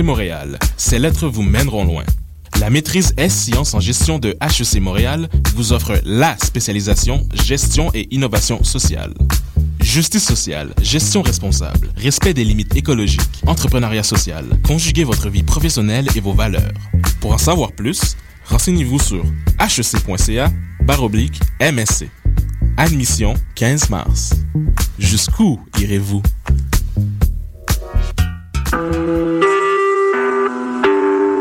HEC Montréal, ces lettres vous mèneront loin. La maîtrise S-Sciences en gestion de HEC Montréal vous offre la spécialisation gestion et innovation sociale. Justice sociale, gestion responsable, respect des limites écologiques, entrepreneuriat social, conjuguez votre vie professionnelle et vos valeurs. Pour en savoir plus, renseignez-vous sur hec.ca baroblique MSC. Admission 15 mars. Jusqu'où irez-vous?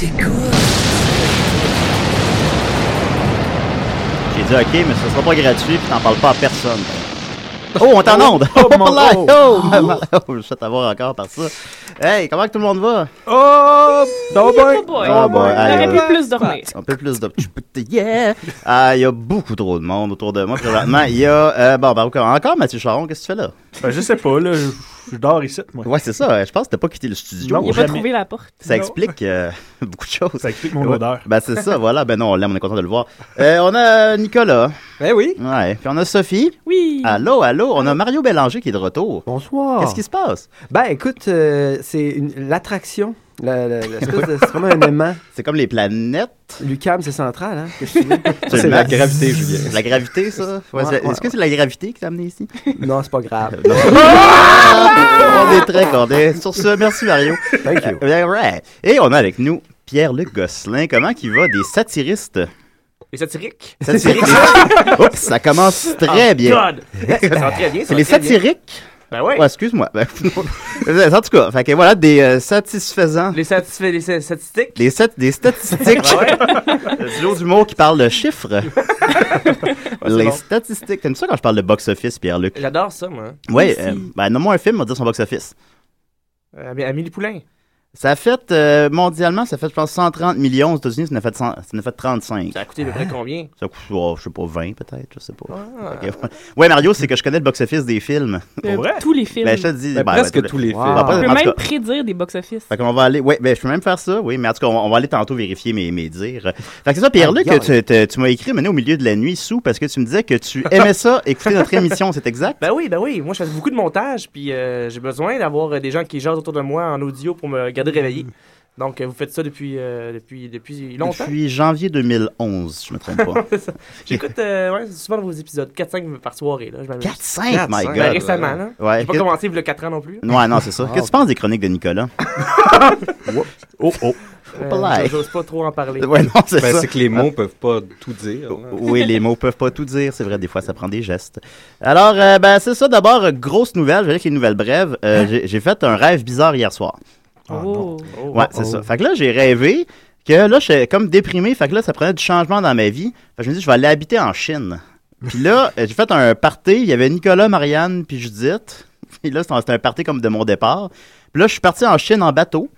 T'écoutes? J'ai dit OK, mais ce sera pas gratuit, puis t'en parles pas à personne. Oh, on t'en onde! oh, mon. Oh, ma- oh, je vais t'avoir encore par ça. Hey, comment que tout le monde va? Oh! Ça va bien? Oh boy. Oh boy, On aurait pu plus dormir. Un peu plus de... Yeah! Ah, il y a beaucoup trop de monde autour de moi présentement. Il y a... Euh, bon, ben, encore, encore Mathieu Charon, qu'est-ce que tu fais là? Ben, je sais pas, là. Je, je dors ici, moi. Ouais, c'est ça. Je pense que t'as pas quitté le studio. Non, Il a pas jamais. trouvé la porte. Ça Non. explique euh, beaucoup de choses. Ça explique mon Ouais. odeur. Ben, c'est ça, voilà. Ben non, on l'aime, on est content de le voir. Euh, on a Nicolas. Eh oui. Ouais. Puis on a Sophie. Oui. Allô, allô. On a Mario Bélanger qui est de retour. Bonsoir. Qu'est-ce qui se passe? Ben, écoute, euh, c'est l'attraction. C'est vraiment un aimant? C'est comme les planètes. Lucam, c'est central, hein? C'est la gravité, Julien. La gravité, ça? Ouais, Ouais, c'est- ouais, Est-ce que c'est la gravité qui t'a amené ici? Non, c'est pas grave. on est très contents. Sur ce, merci Mario. Thank you. Euh, right. Et on a avec nous Pierre-Luc Gosselin. Comment qu'il va des satiristes? Les satiriques? Satiriques? Oups, ça commence très bien. Ah, God! Ça va très bien, C'est les très bien. Ben ouais. Ouais, excuse-moi. Ben, en tout cas, fait que voilà, des euh, satisfaisants. Les satisfaits, les statistiques? Des, sat- des statistiques. Ben Du lot d'humour qui parle de chiffres. les bon. statistiques. T'aimes ça quand je parle de box-office, Pierre-Luc? J'adore ça, moi. Aussi. euh, ben, nomme-moi un film, on va dire son box-office. Euh, Amélie Poulain. Ça a fait, euh, mondialement, ça fait, je pense, 130 millions. Aux États-Unis, ça en a fait, 100 ça en a fait 35. Ça a coûté à peu près combien? Ça coûte, oh, je sais pas, 20 peut-être, je sais pas. Ah. Ouais. Mario, c'est que je connais le box-office des films. Euh, vrai? tous les films. Ben, je te dis. Ben, ben, presque ben, tous les films. On peut en tout même cas, prédire des box-office. Fait qu'on va aller, ouais, ben je peux même faire ça, oui, mais en tout cas, on, on va aller tantôt vérifier mes, mes dires. Fait que c'est ça, Pierre-Luc, tu, tu, tu m'as écrit maintenant au milieu de la nuit sous parce que tu me disais que tu aimais ça, écouter notre émission, c'est exact? Ben oui, ben oui. Moi, je fais beaucoup de montage, puis euh, j'ai besoin d'avoir des gens qui jasent autour de moi en audio pour me garder réveillé. Donc, euh, vous faites ça depuis, euh, depuis, depuis longtemps? Depuis janvier 2011, si je me trompe pas. J'écoute euh, ouais, souvent vos épisodes, 4-5 par soirée. Là, je m'amuse. 4-5, my 4-5. Ben, God! récemment, là. Ouais, J'ai pas que- commencé il y a 4 ans non plus. ouais, non, c'est ça. Qu'est-ce que tu penses des chroniques de Nicolas? Oh, oh. Euh. J'ose pas trop en parler. Ouais, non, c'est Ben, que les mots peuvent pas tout dire. là. Oui, les mots peuvent pas tout dire, c'est vrai, des fois ça prend des gestes. Alors, euh, ben c'est ça, d'abord, grosse nouvelle, je vais avec les nouvelles brèves. Euh, j'ai- J'ai fait un rêve bizarre hier soir. Oh. Oh. Ouais, c'est ça. Fait que là, j'ai rêvé que là, je suis comme déprimé, fait que là, ça prenait du changement dans ma vie. Fait que je me dis, je vais aller habiter en Chine. Puis là, euh, j'ai fait un party, il y avait Nicolas, Marianne, puis Judith. Puis là, c'était un party comme de mon départ. Puis là, je suis parti en Chine en bateau.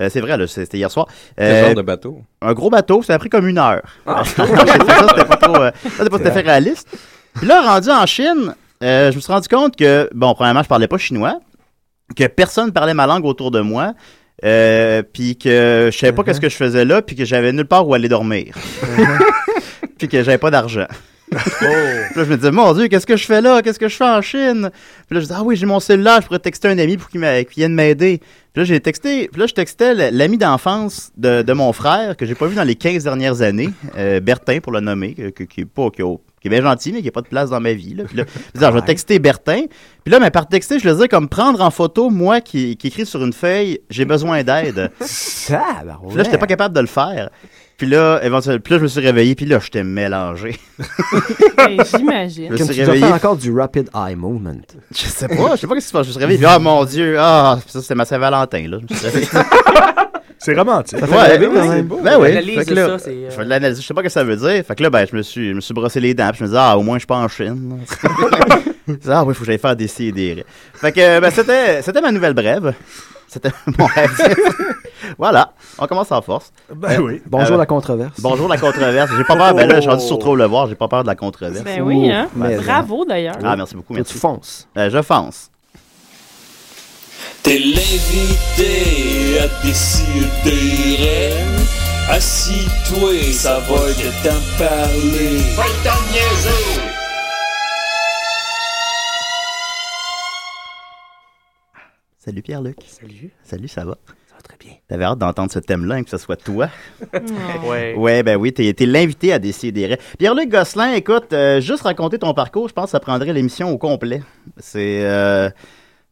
Euh, c'est vrai, là, c'était hier soir. Quel Euh, genre de bateau? un gros bateau, ça a pris comme une heure. J'ai fait ça, c'était pas trop, euh, ça, c'était pas tout à fait réaliste. Puis là, rendu en Chine, euh, je me suis rendu compte que, bon, premièrement, je parlais pas chinois, que personne parlait ma langue autour de moi, euh, puis que je savais pas qu'est-ce que je faisais là, puis que j'avais nulle part où aller dormir. puis que j'avais pas d'argent. Puis là, je me disais, mon Dieu, qu'est-ce que je fais là? Qu'est-ce que je fais en Chine? Puis là, je disais, ah oui, j'ai mon cellulaire, je pourrais texter un ami pour qu'il vienne m'aider. Puis là, j'ai texté, puis là, je textais l'ami d'enfance de, de mon frère, que j'ai pas vu dans les 15 dernières années, euh, Bertin, pour le nommer, que- que- qui est pas, qui, a- qui est bien gentil, mais qui a pas de place dans ma vie, là. Puis là, je vais texter Bertin. Puis là, mais par texter, je le disais comme prendre en photo, moi, qui, qui écrit sur une feuille, j'ai besoin d'aide. Ça, ben Puis là, j'étais pas capable de le faire. Puis là, éventuellement, puis là, je me suis réveillé, puis là, j'étais mélangé. Ben, J'imagine. Je me Comme suis tu dois réveillé. faire encore du rapid eye movement. Je sais pas, je sais pas ce qui se passe. Je me suis réveillé, puis ah mon Dieu, ah, ça c'était ma Saint-Valentin, là. Je me suis réveillé. C'est romantique. Ça fait Ouais, rêver ouais, quand c'est même. beau. Ben oui. L'analyse Fait que de là, ça, c'est, euh, Je fais de l'analyse, je sais pas ce que ça veut dire. Fait que là, ben, je me suis, je me suis brossé les dents. Puis je me disais, ah, au moins, je suis pas en Chine. Je disais, ah oui, faut que j'aille faire des C et des raies. Fait que, ben, c'était, c'était ma nouvelle brève. C'était mon rêve. voilà. On commence en force. Ben oui. Bonjour Euh, la controverse. Bonjour la controverse. J'ai pas peur. Ben là, je suis rendu sur trop le voir. J'ai pas peur de la controverse. Ben oui, hein. Mais- Bravo d'ailleurs. Ah, merci beaucoup. Toi, tu Merci. fonces. Euh, je fonce. T'es l'invité à décider. Assis-toi, ça va être t'en parler. Va t'en niaiser! Salut Pierre-Luc. Salut, Salut, ça va? Très bien. T'avais hâte d'entendre ce thème-là, hein, que ce soit toi? Oh. Ouais. Ouais, ben oui, t'es t'es l'invité à décider. Pierre-Luc Gosselin, écoute, euh, juste raconter ton parcours, je pense que ça prendrait l'émission au complet. C'est euh, c'est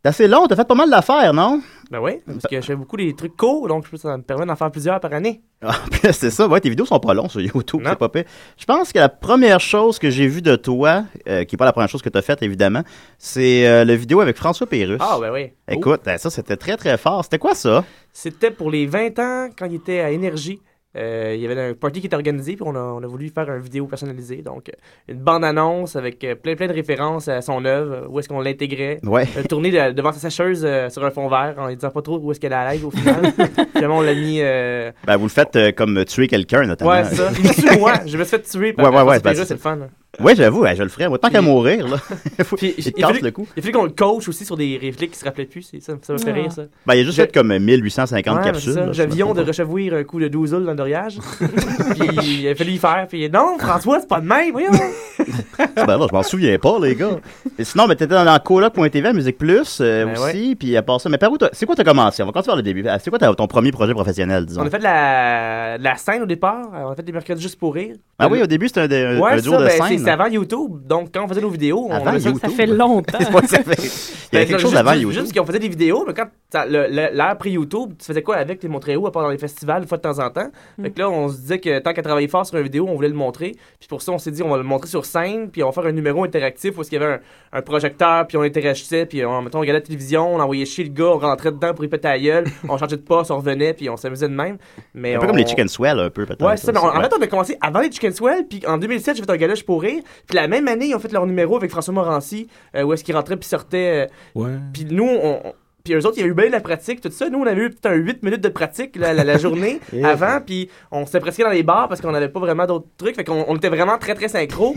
assez long, t'as fait pas mal d'affaires, non? Ben oui, parce que je fais beaucoup des trucs courts, donc ça me permet d'en faire plusieurs par année. Ah, c'est ça, ouais, tes vidéos sont pas longues sur YouTube, c'est pas pire. Je pense que la première chose que j'ai vue de toi, euh, qui est pas la première chose que t'as faite évidemment, c'est euh, le vidéo avec François Pérusse. Ah, ben oui. Écoute, euh, ça c'était très très fort. C'était quoi ça? C'était pour les 20 ans, quand il était à Énergie. Euh, il y avait un party qui était organisé, puis on a, on a voulu faire une vidéo personnalisée. Donc, euh, une bande-annonce avec euh, plein, plein de références à son œuvre, où est-ce qu'on l'intégrait. Ouais. Euh, tourné de- devant sa sécheuse euh, sur un fond vert, en ne disant pas trop où est-ce qu'elle allait au final. Finalement, on l'a mis. Ben vous le faites comme tuer quelqu'un notamment. Ouais, ça. Il me tue, moi. Je me suis fait tuer par Ouais, ouais, ouais, ben, c'est le fun. hein. Ouais, j'avoue, je le ferais. Moi, tant qu'à mourir, là. Puis, il il, fallait, le cou. il fallait qu'on le coach aussi sur des répliques qui se rappelaient plus. Ça, ça me fait Ah. rire, ça. Ben, il a juste Je- fait comme 1850 Ouais, mais c'est capsules. J'avions de rechevouir un coup de douzoule dans puis il a fallu y faire. Puis non, François, c'est pas de même, voyons. pas. Ben là, je m'en souviens pas, les gars. Et sinon, ben, t'étais dans la coloc.tv à Musique Plus euh, Ben aussi, puis à part ça. Mais par où t'as- c'est quoi t'as commencé? On va continuer par le début. Ah, C'est quoi ton premier projet professionnel, disons? On a fait de la, de la scène au départ. On a fait des mercredis juste pour rire. Ah oui, au début, c'était un, un, Ouais, un duo ça, de ben, scène. c'est c'est avant YouTube. Donc, quand on faisait nos vidéos, on Avant avait ça- YouTube. Ça fait longtemps. Ouais, ça fait- Il y Ben, avait quelque chose juste- avant YouTube. Juste qu'on faisait des vidéos, mais quand l'ère pré-YouTube, tu faisais quoi avec? Tu les montrais où, à part dans les festivals, une fois de temps en temps? Mm. Fait que là, on se disait que tant qu'à travailler fort sur une vidéo, on voulait le montrer. Puis pour ça, on s'est dit, on va le montrer sur scène, puis on va faire un numéro interactif où il y avait un, un projecteur, puis on interagissait, puis on, mettons, on regardait la télévision, on envoyait chier le gars, on rentrait dedans pour y péter la gueule, on changeait de poste, on revenait, puis on s'amusait de même. Mais Un peu comme les Chicken Swell, un peu, peut-être. Ouais, c'est ça. mais en, fait, on a commencé avant les Chicken Swell, puis en 2007, j'ai fait un galage pour rire. Puis la même année, ils ont fait leur numéro avec François Morancy, euh, où est-ce qu'ils rentraient puis sortaient. euh, Ouais. puis nous, on. on- puis eux autres, il y a eu bien de la pratique, tout ça. Nous, on avait eu peut-être un 8 minutes de pratique la, la- la journée avant, puis on s'était presque dans les bars parce qu'on n'avait pas vraiment d'autres trucs. Fait qu'on on était vraiment très, très synchro.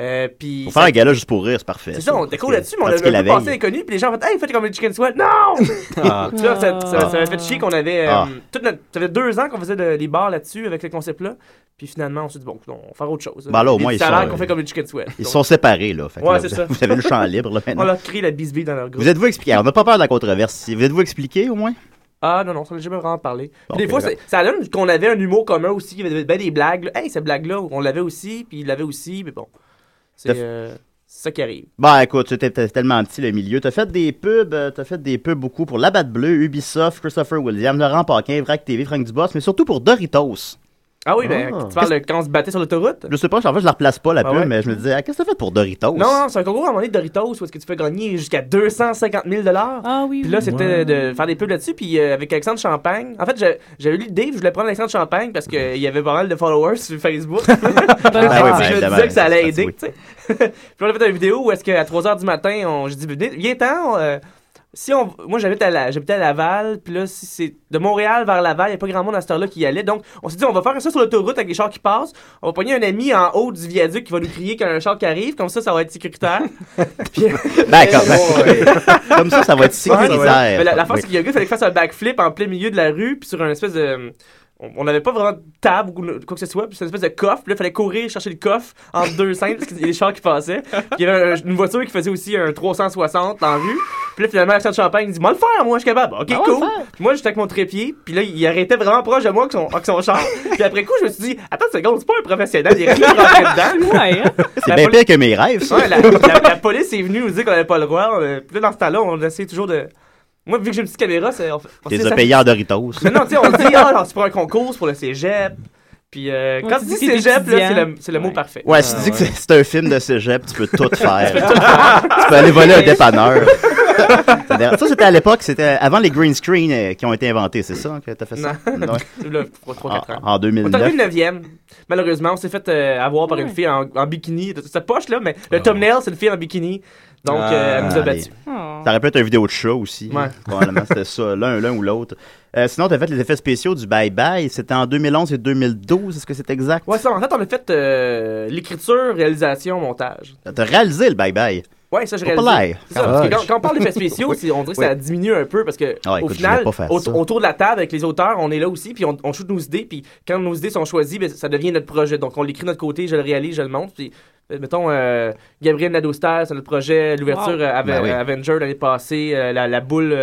Euh, puis Pour faire un gala juste pour rire, c'est parfait. c'est ça, on était cool là-dessus, mais on avait un peu passé puis les gens ont fait Hey, faites comme les Chicken Swell. Non! Ah. Tu vois, ça, ça, ça m'a fait chier qu'on avait. euh, Ah. toute notre- ça fait deux ans qu'on faisait de- les bars là-dessus avec ce concept-là. Puis finalement, on s'est dit, bon, on va faire autre chose. Ben là, au moins, ils sont- qu'on fait comme les Chicken Sweat. Ils Donc, sont séparés, là. Fait Ouais, là, c'est vous, ça. vous avez le champ libre, là, On maintenant. leur créé la bisbille dans leur groupe. Vous êtes-vous expliqué? On n'a pas peur de la controverse. ici. Vous êtes-vous expliqué, au moins? Ah non, non, ça n'a jamais vraiment parlé. Puis Bon, des ben, fois, c'est- ça donne qu'on avait un humour commun aussi. Il y avait ben des blagues. là. Hey, cette blague-là, on l'avait aussi, puis il l'avait aussi, mais bon. C'est euh, c'est ça qui arrive. Bah écoute, c'était tellement petit le milieu. T'as fait des pubs, euh, t'as fait des pubs beaucoup pour La Batte Bleue, Ubisoft, Christopher Williams, Laurent Paquin, Vrac TV, Frank Dubos, mais surtout pour Doritos. Ah oui, ben, Ah. tu parles quand on se battait sur l'autoroute? Je sais pas, en fait, je la replace pas la Ah pub, ouais? mais je me disais, ah, qu'est-ce que t'as fait pour Doritos? Non, non, c'est un concours à un moment donné de Doritos où est-ce que tu peux gagner jusqu'à 250 000 Ah oui, Puis oui. là, c'était de faire des pubs là-dessus. Puis euh, avec Alexandre Champagne. En fait, j'ai- j'avais eu l'idée, je voulais prendre Alexandre Champagne parce qu'il y avait pas mal de followers sur Facebook. Ah oui, ben, je me évidemment, disais que ça allait aider, tu sais. puis on a fait une vidéo où est-ce qu'à 3h du matin, on, j'ai dit, Venez- viens-t'en, euh, si on, moi j'habite à, la, à Laval, puis là, si c'est de Montréal vers Laval, il n'y a pas grand monde à cette heure-là qui y allait. Donc, on s'est dit, on va faire ça sur l'autoroute avec les chars qui passent. On va pogner un ami en haut du viaduc qui va nous crier qu'il y a un char qui arrive, comme ça, ça va être sécuritaire. Puis- D'accord. Comme ça, ça va être sécuritaire. mais la, la force, Oui. c'est qu'il y a un gars, il fallait qu'il fasse un backflip en plein milieu de la rue, puis sur un espèce de. On- n'avait pas vraiment de table ou quoi que ce soit, puis c'est une espèce de coffre, puis là, il fallait courir chercher le coffre entre deux scènes, parce qu'il y a des chars qui passaient. Puis il y avait un- une voiture qui faisait aussi un 360 en rue. Puis là, finalement, Alexandre Champagne il dit Moi, le faire, moi, je suis capable. Ok, Ah, cool. Puis moi, j'étais avec mon trépied, puis là, il arrêtait vraiment proche de moi avec son, avec son char. puis après coup, je me suis dit Attends une seconde, c'est pas un professionnel, il est dedans. Ouais, hein? C'est La bien pire que mes rêves, ça. Ouais, la, la- la police est venue nous dire qu'on avait pas le droit. On- Puis là, dans ce temps-là, on essaie toujours de. Moi, vu que j'ai une petite caméra, c'est. On, on as ça- payés en Doritos. Mais non, tu sais, on dit, ah, alors, c'est pour un concours, c'est pour le cégep. Puis euh, Ouais, quand tu dis t'es cégep, là, c'est le, c'est le mot Ouais. parfait. Ouais, si tu dis que c'est- un film de cégep, tu peux tout faire. tu peux aller voler un dépanneur. Ça, c'était à l'époque, c'était avant les green screen euh, qui ont été inventés, c'est ça que t'as fait ça? Non. Là, 3-4 ans. En, en On est 2009. arrivé le 9e. Malheureusement, on s'est fait euh, avoir par une fille en, en bikini. Cette poche là, mais le thumbnail, c'est une fille en bikini. Donc, Ah, euh, elle nous a battus. Oh. Ça aurait pu être une vidéo de chat aussi. Ouais. Probablement, c'était ça, l'un l'un ou l'autre. Euh, sinon, tu as fait les effets spéciaux du Bye Bye. C'était en 2011 et 2012. Est-ce que c'est exact? Ouais, ça, en fait, on a fait euh, l'écriture, réalisation, montage. Tu as réalisé le Bye Bye? Ouais, ça, réalisé. l'air. C'est ça, parce que Ah, quand, quand on parle d'effets spéciaux, on dirait que Oui. ça diminue un peu parce que Ah, au écoute, je final, au- autour de la table avec les auteurs, on est là aussi, puis on, on shoot nos idées, puis quand nos idées sont choisies, ben, ça devient notre projet. Donc on l'écrit de notre côté, je le réalise, je le monte, puis mettons euh, Gabriel Nadeau-Star, c'est notre projet, l'ouverture Wow. euh, Ben oui. Avenger l'année passée, euh, la, la boule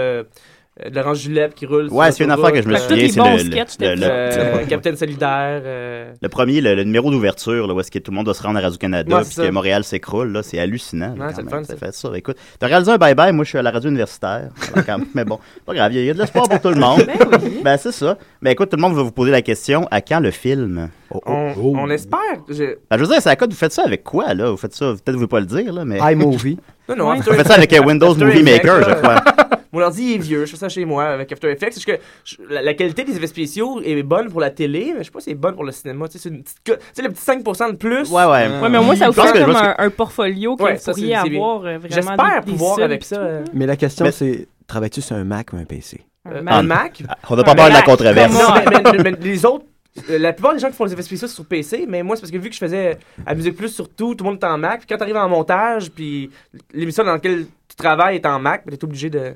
de Laurence Julep qui roule. Ouais, c'est une affaire que je me souviens. C'est le, le, euh, Capitaine Solidaire. euh, le premier, le, le numéro d'ouverture, là, où est-ce que tout le monde doit se rendre à Radio-Canada, Ouais, puis que. Montréal s'écroule, là, c'est hallucinant. c'est fun, Ça fait ça. Écoute, t'as réalisé un bye-bye, moi je suis à la radio universitaire. Mais bon, pas grave, il y a- de l'espoir pour tout le monde. Ben. Ben, c'est ça. Ben, écoute, tout le monde va vous poser la question à quand le film? Oh, oh, on, oh. on espère. je- Ben, je veux dire, c'est à quoi vous faites ça avec quoi, là? Vous faites ça, peut-être vous voulez pas le dire, là, mais. iMovie. Non, non, Vous faites ça avec euh, Windows Movie Maker, je crois. Mon ordi est vieux, je fais ça chez moi avec After Effects. C'est juste que je- la, la qualité des effets spéciaux est bonne pour la télé, mais je sais pas si c'est bonne pour le cinéma. Tu sais, c'est une petite co- tu sais, le petit 5% de plus. Ouais, ouais. Ouais, mais au moins, ça vous fait comme un, un portfolio que Ouais, vous pourriez avoir euh, vraiment J'espère des pouvoir avec ça. tout, euh. Mais la question, Mais- c'est travailles-tu sur un Mac ou un PC? euh, Un un Mac. Mac. Ah, On n'a pas peur de la controverse. Non, mais, mais- mais les autres, la plupart des gens qui font les effets spéciaux c'est sur PC, mais moi, c'est parce que vu que je faisais à Musique Plus surtout, tout le monde est en Mac. Puis quand t'arrives en montage, puis l'émission dans laquelle tu travailles est en Mac, ben, t'es obligé de.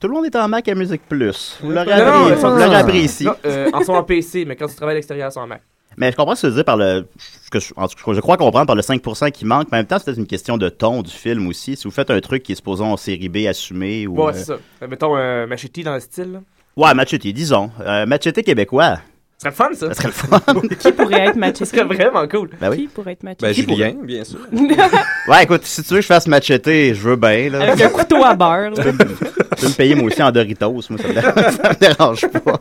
Tout le monde est en Mac à Musique Plus. Vous l'aurez Non, non, appris, vous ici. Non, euh, en sont en PC, mais quand tu travailles à l'extérieur, c'est en Mac. Mais je comprends ce que tu veux dire par le. ce que je, en tout cas, je crois comprendre par le 5% qui manque, mais en même temps, c'est peut-être une question de ton du film aussi. Si vous faites un truc qui est supposé en série B assumé ou. Ouais, euh, c'est ça. Euh, mettons euh, Machete dans le style. là. Ouais, Machete, disons. Euh, Machete québécois. Ce serait le fun, ça. Ça serait le fun. Qui pourrait être Ce Machete? serait vraiment cool. ben oui. Qui pourrait être Machete? Ben, Julien, bien sûr. Ouais, écoute, si tu veux que je fasse Machete, je veux bien. Là. Avec un couteau à beurre. là. Tu peux me payer moi aussi en Doritos, moi, ça me dérange, ça me dérange pas.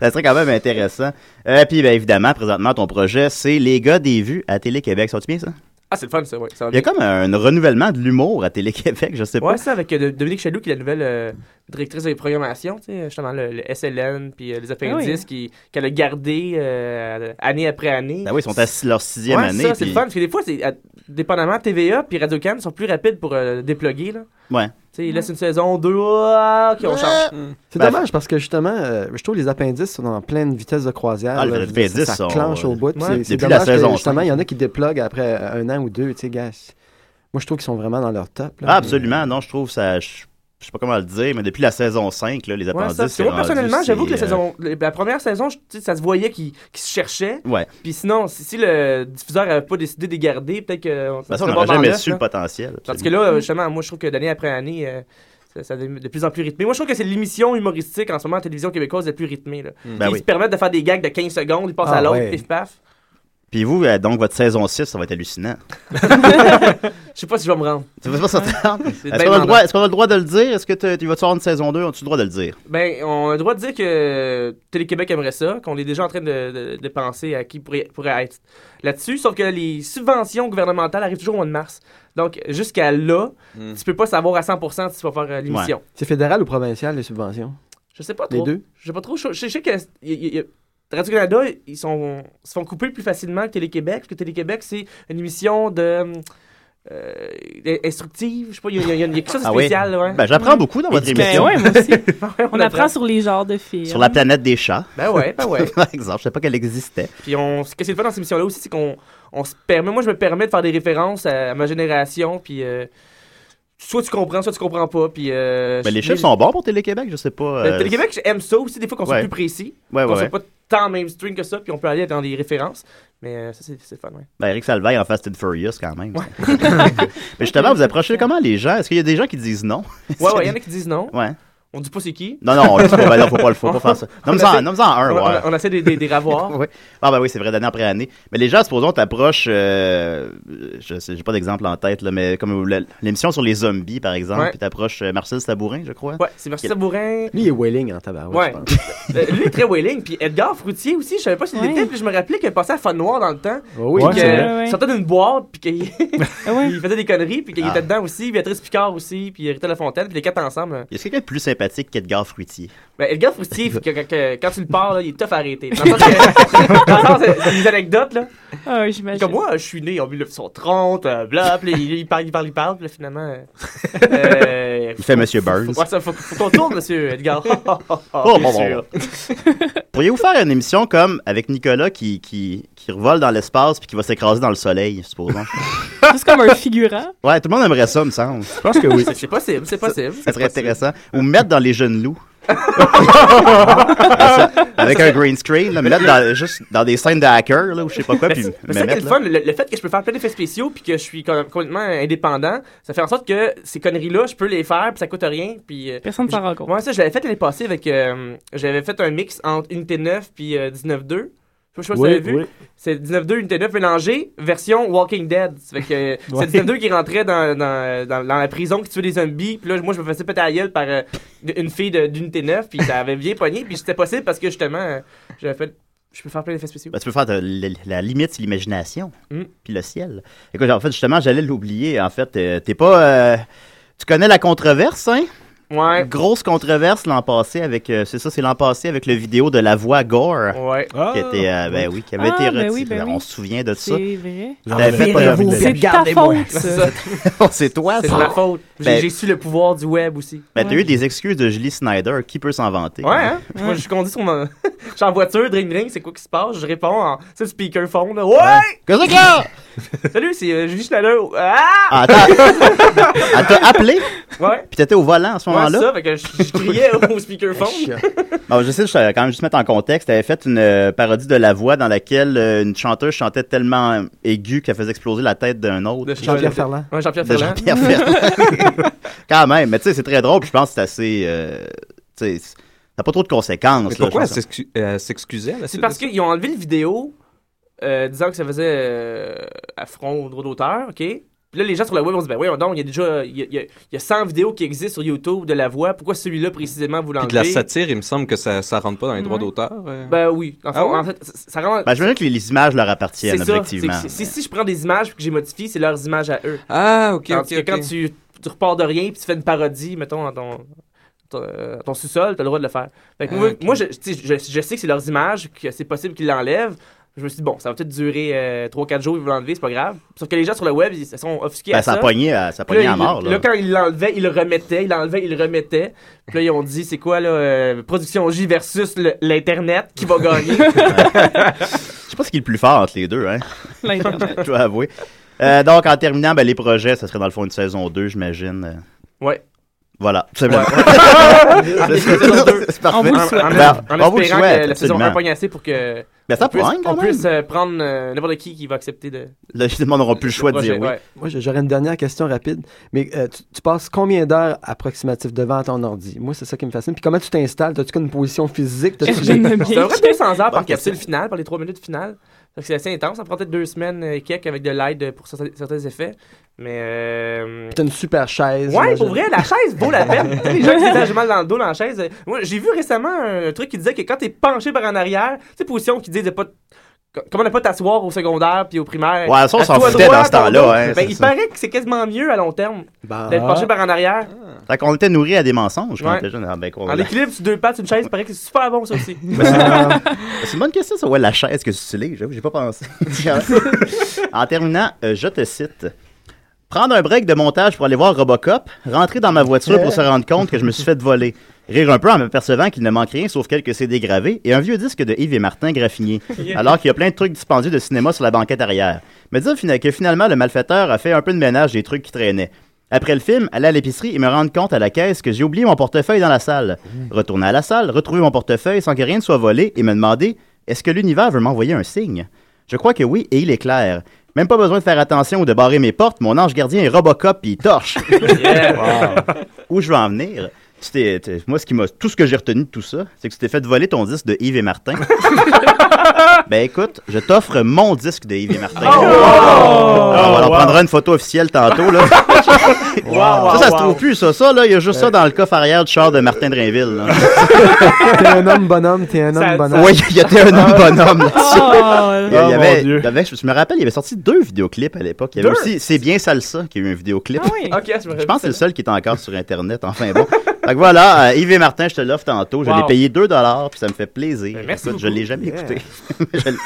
Ça serait quand même intéressant. Euh, puis, ben, évidemment, présentement, ton projet, c'est Les gars des vues à Télé-Québec. Ça bien, ça? Ah, c'est le fun, ça, va Il y a bien. comme un renouvellement de l'humour à Télé-Québec, je sais pas. Ouais, ça, avec euh, Dominique Chaloux, qui est la nouvelle euh, directrice de programmation, tu sais, justement, le, le SLN, puis euh, les appendices, Ah qui, qu'elle a gardé euh, année après année. Ben oui, ils sont à leur sixième ouais, année. ça, c'est puis- le fun, parce que des fois, c'est, dépendamment, TVA puis Radio-Can sont plus rapides pour euh, déploguer, là. Ouais. Tu sais, ils laissent une saison, deux, ah, qui on change. C'est dommage parce que justement, euh, je trouve les appendices sont en pleine vitesse de croisière. Ah, les appendices ça, ça sont, clenche au bout. ouais, C'est- depuis la dommage que, saison Justement, il y en a qui déploguent après un an ou deux. Tu sais, gars, moi, je trouve qu'ils sont vraiment dans leur top. là. Ah, absolument. Non, je trouve ça. Je, je sais pas comment le dire, mais depuis la saison 5, là, les Ouais, appendices. ça, que c'est moi, personnellement, j'avoue que la euh, saison, la première saison, je- ça se voyait qu'ils se cherchaient. Ouais. Puis sinon, si, si le diffuseur avait pas décidé de les garder, peut-être que. De toute façon, serait on n'aurait jamais su là. le potentiel. Parce que là, justement, moi, je trouve que d'année après année, euh, ça, ça devient de plus en plus rythmé. Moi, je trouve que c'est l'émission humoristique en ce moment à la télévision québécoise la plus rythmée. Là. Ben ils oui. se permettent de faire des gags de 15 secondes, ils passent Ah, à l'autre, ouais. pif paf. Puis vous, euh, donc, votre saison 6, ça va être hallucinant. Je sais pas si je vais me rendre. Tu sais pas te? C'est Est-ce qu'on a, le droit- demandant. est-ce qu'on a le droit de le dire? Est-ce que tu tu vas-tu avoir une saison 2? As-tu le droit de le dire? Ben, on a le droit de dire que Télé-Québec aimerait ça, qu'on est déjà en train de, de- de penser à qui pourrait, pourrait être là-dessus, sauf que les subventions gouvernementales arrivent toujours au mois de mars. Donc, jusqu'à là, Hmm. tu peux pas savoir à 100% si tu vas faire euh, l'émission. C'est fédéral ou provincial, les subventions? Je sais pas Les trop. deux? Je sais pas trop. Je, je sais que y- y- y- Radio-Canada, ils sont, se font couper plus facilement que Télé-Québec, parce que Télé-Québec, c'est une émission de. Euh, instructive, je sais pas, il y, a- y y quelque chose de Ah oui? spécial, ouais. Ben, j'apprends beaucoup dans votre Ben émission. ouais, moi aussi. On apprend sur les genres de films. Sur la planète des chats, Ben ouais, ben ouais. par exemple. Je sais pas qu'elle existait. Puis on, ce que c'est le fun dans cette émission-là aussi, c'est qu'on on se permet, moi je me permets de faire des références à, à ma génération, puis euh, soit tu comprends, soit tu comprends pas, puis... Euh, Ben, les chiffres sont bons pour Télé-Québec, je sais pas. Ben, euh, Télé-Québec, j'aime ça aussi, des fois qu'on soit plus précis, Ouais, qu'on ouais, soit pas tant mainstream que ça, puis on peut aller dans des références, mais euh, ça c'est fun, ouais. Ben, Eric Salvaille en Fast and Furious, quand même. Mais justement, vous approchez comment les gens? Est-ce qu'il y a des gens qui disent non? Ouais, ouais, il y en a qui disent non. Ouais. On dit pas c'est qui? Non, non, on dit pas, ben non, faut pas, le- faut pas faire ça. Nomme-en un, on, ouais. on- on essaie de de- de les ravoir. Oui. Ah ben oui, c'est vrai, d'année après année. Mais les gens, supposons, t'approches, euh, je sais, j'ai pas d'exemple en tête, là, mais comme l'émission sur les zombies, par exemple, Ouais. puis t'approches euh, Marcel Sabourin, je crois. Ouais, c'est Merci Sabourin. Lui, il est wailing en tabac. Ouais. Euh, lui, il est très wailing. Puis Edgar Fruitier aussi, je savais pas s'il Ouais. l'était. Puis je me rappelais qu'il passait à Fun Noir dans le temps. oui, Puis. Ouais, sortait d'une boîte, puis qu'il Ah faisait des conneries, puis qu'il Ah. était dedans aussi. Béatrice Picard aussi, puis Rita Lafontaine, puis les quatre ensemble. Y a quelqu'un de plus sympathique qu'Edgar Fruitier? Ben, Edgar Fruitier, que- que- que- quand tu le parles, là, il est tough à arrêter. Dans le sens que- dans le sens, c'est- c'est des anecdotes, là. Ah, j'imagine. Comme moi, je suis né en 1930, euh, bla, puis il, il parle, il parle, il parle, puis finalement. euh, euh, Il fait Monsieur Burns. Ça, faut, faut qu'on tourne, monsieur Edgar. Oh, Bien bon, sûr. Pourriez-vous faire une émission comme avec Nicolas qui, qui, qui revole dans l'espace puis qui va s'écraser dans le soleil, supposons? Juste comme un figurant. ouais, tout le monde aimerait ça, me semble. Je pense que oui. C'est- C'est possible, c'est possible. Ça serait intéressant. Ou mettre dans les jeunes loups. Avec un green screen, là, mettre dans, juste dans des scènes de hackers, là, ou je sais pas quoi, Mais puis mais ça qui est mettre le là. fun, le, le fait que je peux faire plein d'effets spéciaux puis que je suis com- complètement indépendant, ça fait en sorte que ces conneries-là, je peux les faire puis ça coûte rien. Puis, euh, Personne ne s'en rend compte. moi, ça, je l'avais fait l'année passée avec. euh, J'avais fait un mix entre Unité 9 puis euh, 19.2. Je sais pas si vous Oui, avez vu. oui. C'est 19.2, Unité 9 mélangé, version Walking Dead. Fait que c'est 19.2 qui rentrait dans, dans, dans, dans la prison qui tuait des zombies. Puis là, moi, je me faisais péter à la gueule par euh, une fille de- d'Unité 9. Puis ça avait bien pogné. Puis c'était possible parce que justement, euh, j'avais fait. Je peux faire plein d'effets spéciaux. Ben, tu peux faire de- la, la limite, c'est l'imagination, Mm. puis le ciel. Écoute, en fait, justement, j'allais l'oublier. En fait, euh, t'es pas. euh, tu connais la controverse, hein? Ouais. Grosse controverse l'an passé avec. euh, c'est ça, c'est l'an passé avec le vidéo de la voix Gore. Ouais. Ah, Qui était, euh, ben oui, qui avait Ah, été ben retiré. oui, ben oui. On se souvient de ça. C'est vrai. Fait pas de- C'est Regardez-moi. c'est toi, C'est ma faute. J'ai Ben- j'ai su le pouvoir du web aussi. Ben, t'as eu des excuses de Julie Snyder. Qui peut s'en vanter? Ouais, hein? Moi, je conduis sur mon. Je suis en voiture, ring ring, c'est quoi qui se passe? Je réponds en. C'est le speakerphone, là. Ouais! Qu'est-ce y a? Salut, c'est euh, Julie Schneider. Ah! Ah, attends. Elle t'a appelé, Ouais. puis t'étais au volant à ce Ouais, moment-là. c'est ça, fait que je, je criais au speakerphone. Bon, je sais, je vais quand même juste mettre en contexte. Elle avait fait une euh, parodie de La Voix dans laquelle euh, une chanteuse chantait tellement aiguë qu'elle faisait exploser la tête d'un autre. De Jean-Pierre Ferland. Ouais, Jean-Pierre Ferland. Jean-Pierre Ferland. quand même, mais tu sais, c'est très drôle. Je pense que c'est assez. euh, tu sais, ça n'a pas trop de conséquences. Mais pourquoi elle euh, s'excusait C'est parce qu'ils ont enlevé une vidéo euh, disant que ça faisait euh, affront au droit d'auteur, OK? Puis là, les gens sur le web vont se dire, ben oui, donc, il y a déjà il y a, il y a- il y a 100 vidéos qui existent sur YouTube de la voix. Pourquoi celui-là précisément vous Puis de la l'enlevez? satire, il me semble que ça, ça rentre pas dans les droits Ouais. d'auteur. euh. Ben oui. En, Ah ouais? en fait, ça, ça rend. Ben, je veux dire que les, les images leur appartiennent, ça. objectivement. que si, si je prends des images et que j'ai modifié, c'est leurs images à eux. Ah, ok, Tandis ok. que quand tu, tu repars de rien puis tu fais une parodie, mettons, dans ton, ton, euh, ton sous-sol, t'as le droit de le faire. Fait que Ah, moi, moi, je sais que c'est leurs images, que c'est possible qu'ils l'enlèvent. Je me suis dit, bon, ça va peut-être durer 3-4 jours, ils vont l'enlever, c'est pas grave. Sauf que les gens sur le web, ils se sont offusqués Ben, à ça ça. pogné à, ça Puis là, à mort. là, Là. quand ils l'enlevaient, ils le remettaient, ils l'enlevaient, ils le remettaient. Puis là, ils ont dit, c'est quoi, là, euh, Production J versus l'Internet qui va gagner? Je sais pas ce qui est le plus fort entre les deux, hein. L'Internet. je dois avouer. Euh, donc, en terminant, ben, les projets, ça serait dans le fond une saison 2, j'imagine. Euh, Ouais. Voilà, tout simplement. C'est parfait. On vous le En, souhaite. en- Ben, en on vous espérant que la saison absolument. 1 pogne assez pour que Ben, ça on puisse, on puisse, euh, prendre euh, n'importe qui qui va accepter de. Là, les gens n'auront plus le choix de projet, dire oui. ouais. Moi, j'aurais une dernière question rapide. Mais euh, tu, tu passes combien d'heures approximatif devant ton ordi? Moi, c'est ça qui me fascine. Puis comment tu t'installes? T'as-tu une position physique? T'as-tu C'est un bien. vrai 200 heures par capsule finale, par les 3 minutes finales? C'est assez intense. Ça prend peut-être deux semaines euh, et quelques avec de l'aide pour certains, effets. Mais. Euh... T'as une super chaise. Ouais, pour vrai, la chaise vaut la peine. Les gens qui disent j'ai mal dans le dos dans la chaise. euh, Moi, j'ai vu récemment un truc qui disait que quand t'es penché par en arrière, tu sais, position qui disait de pas. Comment ne pas t'asseoir au secondaire puis au primaire? Ouais, ça, on s'en foutait droit dans ce temps-là, hein, Ben, il ça. paraît que c'est quasiment mieux à long terme Bah, d'être penché par en arrière. Fait qu'on était nourri à des mensonges quand on Ouais. était jeune. Ah, ben, En équilibre sur deux pattes, une chaise, il paraît que c'est super bon ça aussi. C'est une bonne question, ça. Ouais, la chaise que tu utilises, j'avoue, j'ai pas pensé. en terminant, euh, je te cite. Prendre un break de montage pour aller voir Robocop, rentrer dans ma voiture pour se rendre compte que je me suis fait voler, rire un peu en m'apercevant qu'il ne manque rien sauf quelques CD gravés et un vieux disque de Yves et Martin graffiné, alors qu'il y a plein de trucs dispendieux de cinéma sur la banquette arrière. Me dire que finalement le malfaiteur a fait un peu de ménage des trucs qui traînaient. Après le film, aller à l'épicerie et me rendre compte à la caisse que j'ai oublié mon portefeuille dans la salle. Retourner à la salle, retrouver mon portefeuille sans que rien ne soit volé et me demander est-ce que l'univers veut m'envoyer un signe? Je crois que oui, et il est clair. Même pas besoin de faire attention ou de barrer mes portes, mon ange gardien est Robocop puis il torche. Yeah. Où je veux en venir? Moi, ce qui m'a, tout ce que j'ai retenu de tout ça, c'est que tu t'es fait voler ton disque de Yves et Martin. ben écoute, je t'offre mon disque de Yves et Martin. Oh! Alors, on leur wow. prendra une photo officielle tantôt. Là. ça, ça se trouve plus, ça. Ça, là, il y a juste ça dans le coffre arrière du char de Martin Drainville. là. T'es un homme bonhomme, t'es un homme Ça- bonhomme. Oui, il y avait un homme bonhomme là-dessus. Oh, Il y Oh, mon avait, Dieu. il y avait- je me rappelle, il avait sorti deux vidéoclips à l'époque. Il y avait Deux? aussi C'est bien salsa qui a eu un vidéoclip. ah oui. Je, Je pense que c'est le seul qui est encore sur Internet. Enfin bon. Fait que voilà, euh, Yves et Martin, je te l'offre tantôt. Je Wow. l'ai payé 2 puis ça me fait plaisir. Ben, merci Écoute, je beaucoup. l'ai jamais Yeah. écouté. je, l-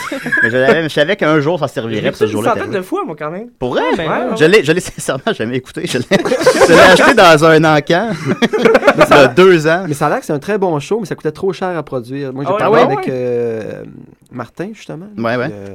mais je, l'avais- je savais qu'un jour ça servirait. Puis ce écouté une jour-là, centaine de fois, moi, quand même. Pour vrai? ben, Ouais, ouais. Je l'ai, je l'ai sincèrement jamais écouté. Je l'ai, je l'ai acheté dans un encan. il y a deux ans. Mais ça a l'air que c'est un très bon show, mais ça coûtait trop cher à produire. Moi, j'ai Ah ouais, parlé ouais, avec ouais. euh, Martin, justement. Ouais, ouais. Puis, euh,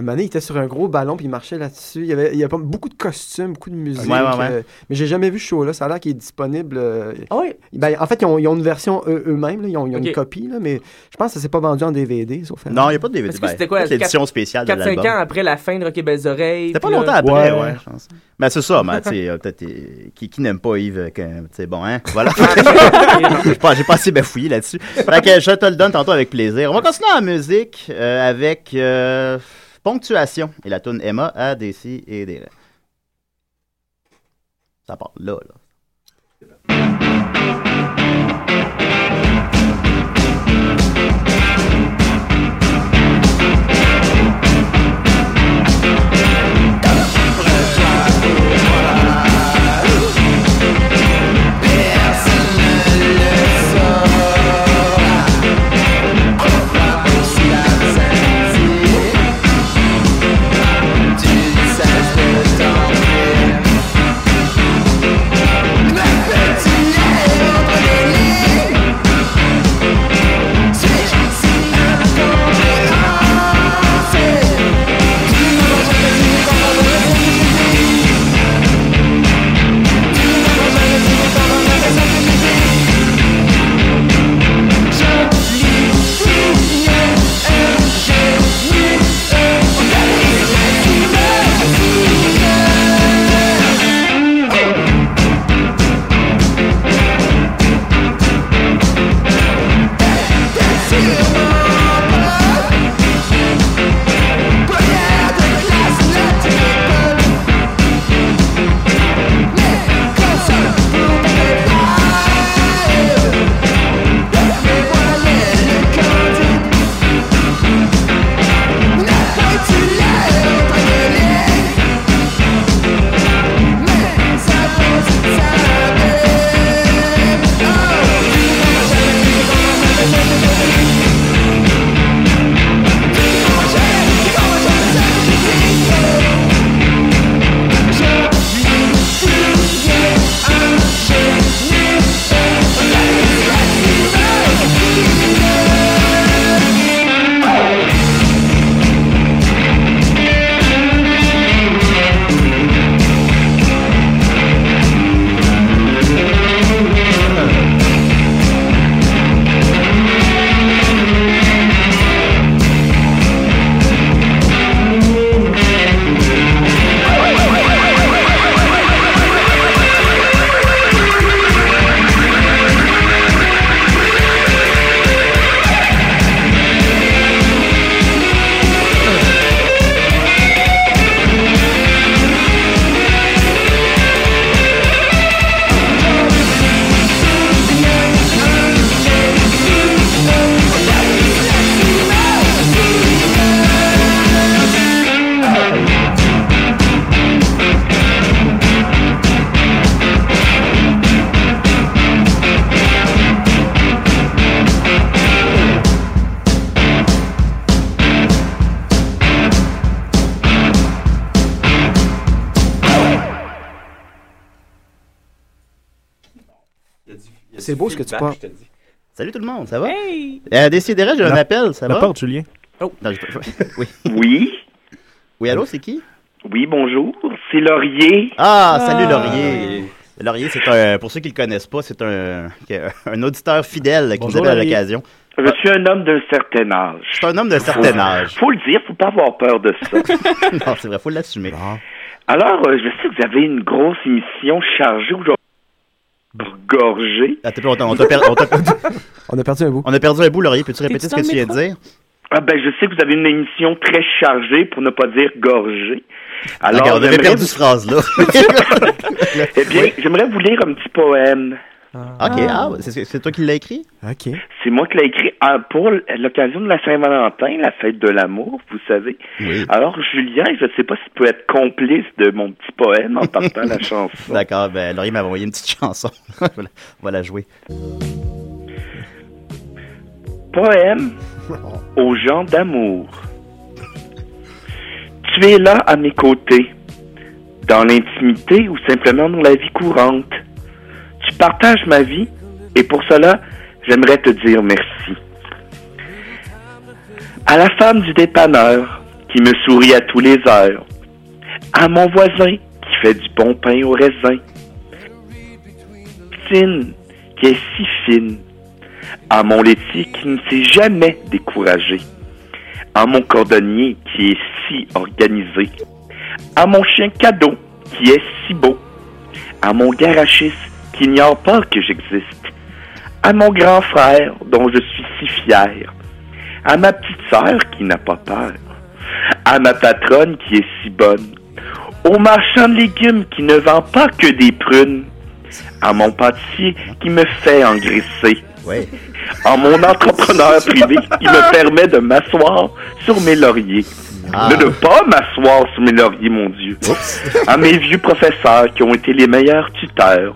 un moment donné, il était sur un gros ballon, puis il marchait là-dessus. Il y avait, il y avait pas- beaucoup de costumes, beaucoup de musique. Ouais, ouais, ouais. euh, mais j'ai jamais vu ce show-là. Ça a l'air qu'il est disponible. euh, Ah oui. ben, en fait, ils ont, ils ont une version eux- eux-mêmes. là. Ils ont, ils ont Ok. une copie, là, mais je pense que ça s'est pas vendu en DVD, sauf. Non, il n'y a pas de DVD. Est-ce que c'était quoi, l'édition spéciale de 4-5 l'album. ans après la fin de Rock et Belles Oreilles. C'était pas là- longtemps après, Ouais, ouais, pense. Ben, c'est ça, mais tu sais, euh, peut-être, euh, qui, qui n'aime pas Yves, euh, c'est bon, hein? Voilà. j'ai pas, j'ai pas assez bafouillé là-dessus. Fait que je te le donne tantôt avec plaisir. On va continuer en musique euh, avec euh, Ponctuation et la tune Emma à DC et des Ça part là, là. C'est beau ce que tu parles. Salut tout le monde, ça va? Hey! Euh, Décidérez, j'ai un appel, ça La va? porte, Julien. Non, j'ai pas- Oui. Oui, Oui, allô, c'est qui? oui, bonjour. C'est Laurier. Ah, salut Ah. Laurier. Laurier, c'est un, pour ceux qui le connaissent pas, c'est un, un auditeur fidèle qui Bonjour, nous appelle à Laurier. l'occasion. Je suis un homme d'un certain âge. C'est un homme d'un certain âge. Faut le dire, faut pas avoir peur de ça. non, c'est vrai, faut l'assumer. Alors, euh, je sais que vous avez une grosse émission chargée aujourd'hui. Gorgé. Attends, on on t'a per- on a perdu un bout. on a perdu un bout, Laurier. Peux-tu répéter ce que tu viens de dire? Ah ben, je sais que vous avez une émission très chargée, pour ne pas dire gorgée. Alors, Regarde, on avait perdu cette phrase-là. Eh bien, j'aimerais vous lire un petit poème. Ok, ah, c'est c'est toi qui l'as écrit? OK. C'est moi qui l'ai écrit ah, pour l'occasion de la Saint-Valentin, la fête de l'amour, vous savez. Oui. Alors, Julien, je ne sais pas s'il peut être complice de mon petit poème en partant la chanson. D'accord, ben Laurier m'a envoyé une petite chanson. Voilà, on va la jouer. Poème aux gens d'amour. Tu es là à mes côtés, dans l'intimité ou simplement dans la vie courante. Tu partages ma vie et pour cela, j'aimerais te dire merci. À la femme du dépanneur qui me sourit à tous les heures. À mon voisin qui fait du bon pain au raisin. Fine, qui est si fine à mon laitier qui ne s'est jamais découragé, à mon cordonnier qui est si organisé, à mon chien cadeau qui est si beau, à mon garachiste qui ignore pas que j'existe, à mon grand frère dont je suis si fier, à ma petite sœur qui n'a pas peur, à ma patronne qui est si bonne, au marchand de légumes qui ne vend pas que des prunes, à mon pâtissier qui me fait engraisser, Ouais. à mon entrepreneur privé qui me permet de m'asseoir sur mes lauriers. Ah. De ne pas m'asseoir sur mes lauriers, mon Dieu. À mes vieux professeurs qui ont été les meilleurs tuteurs.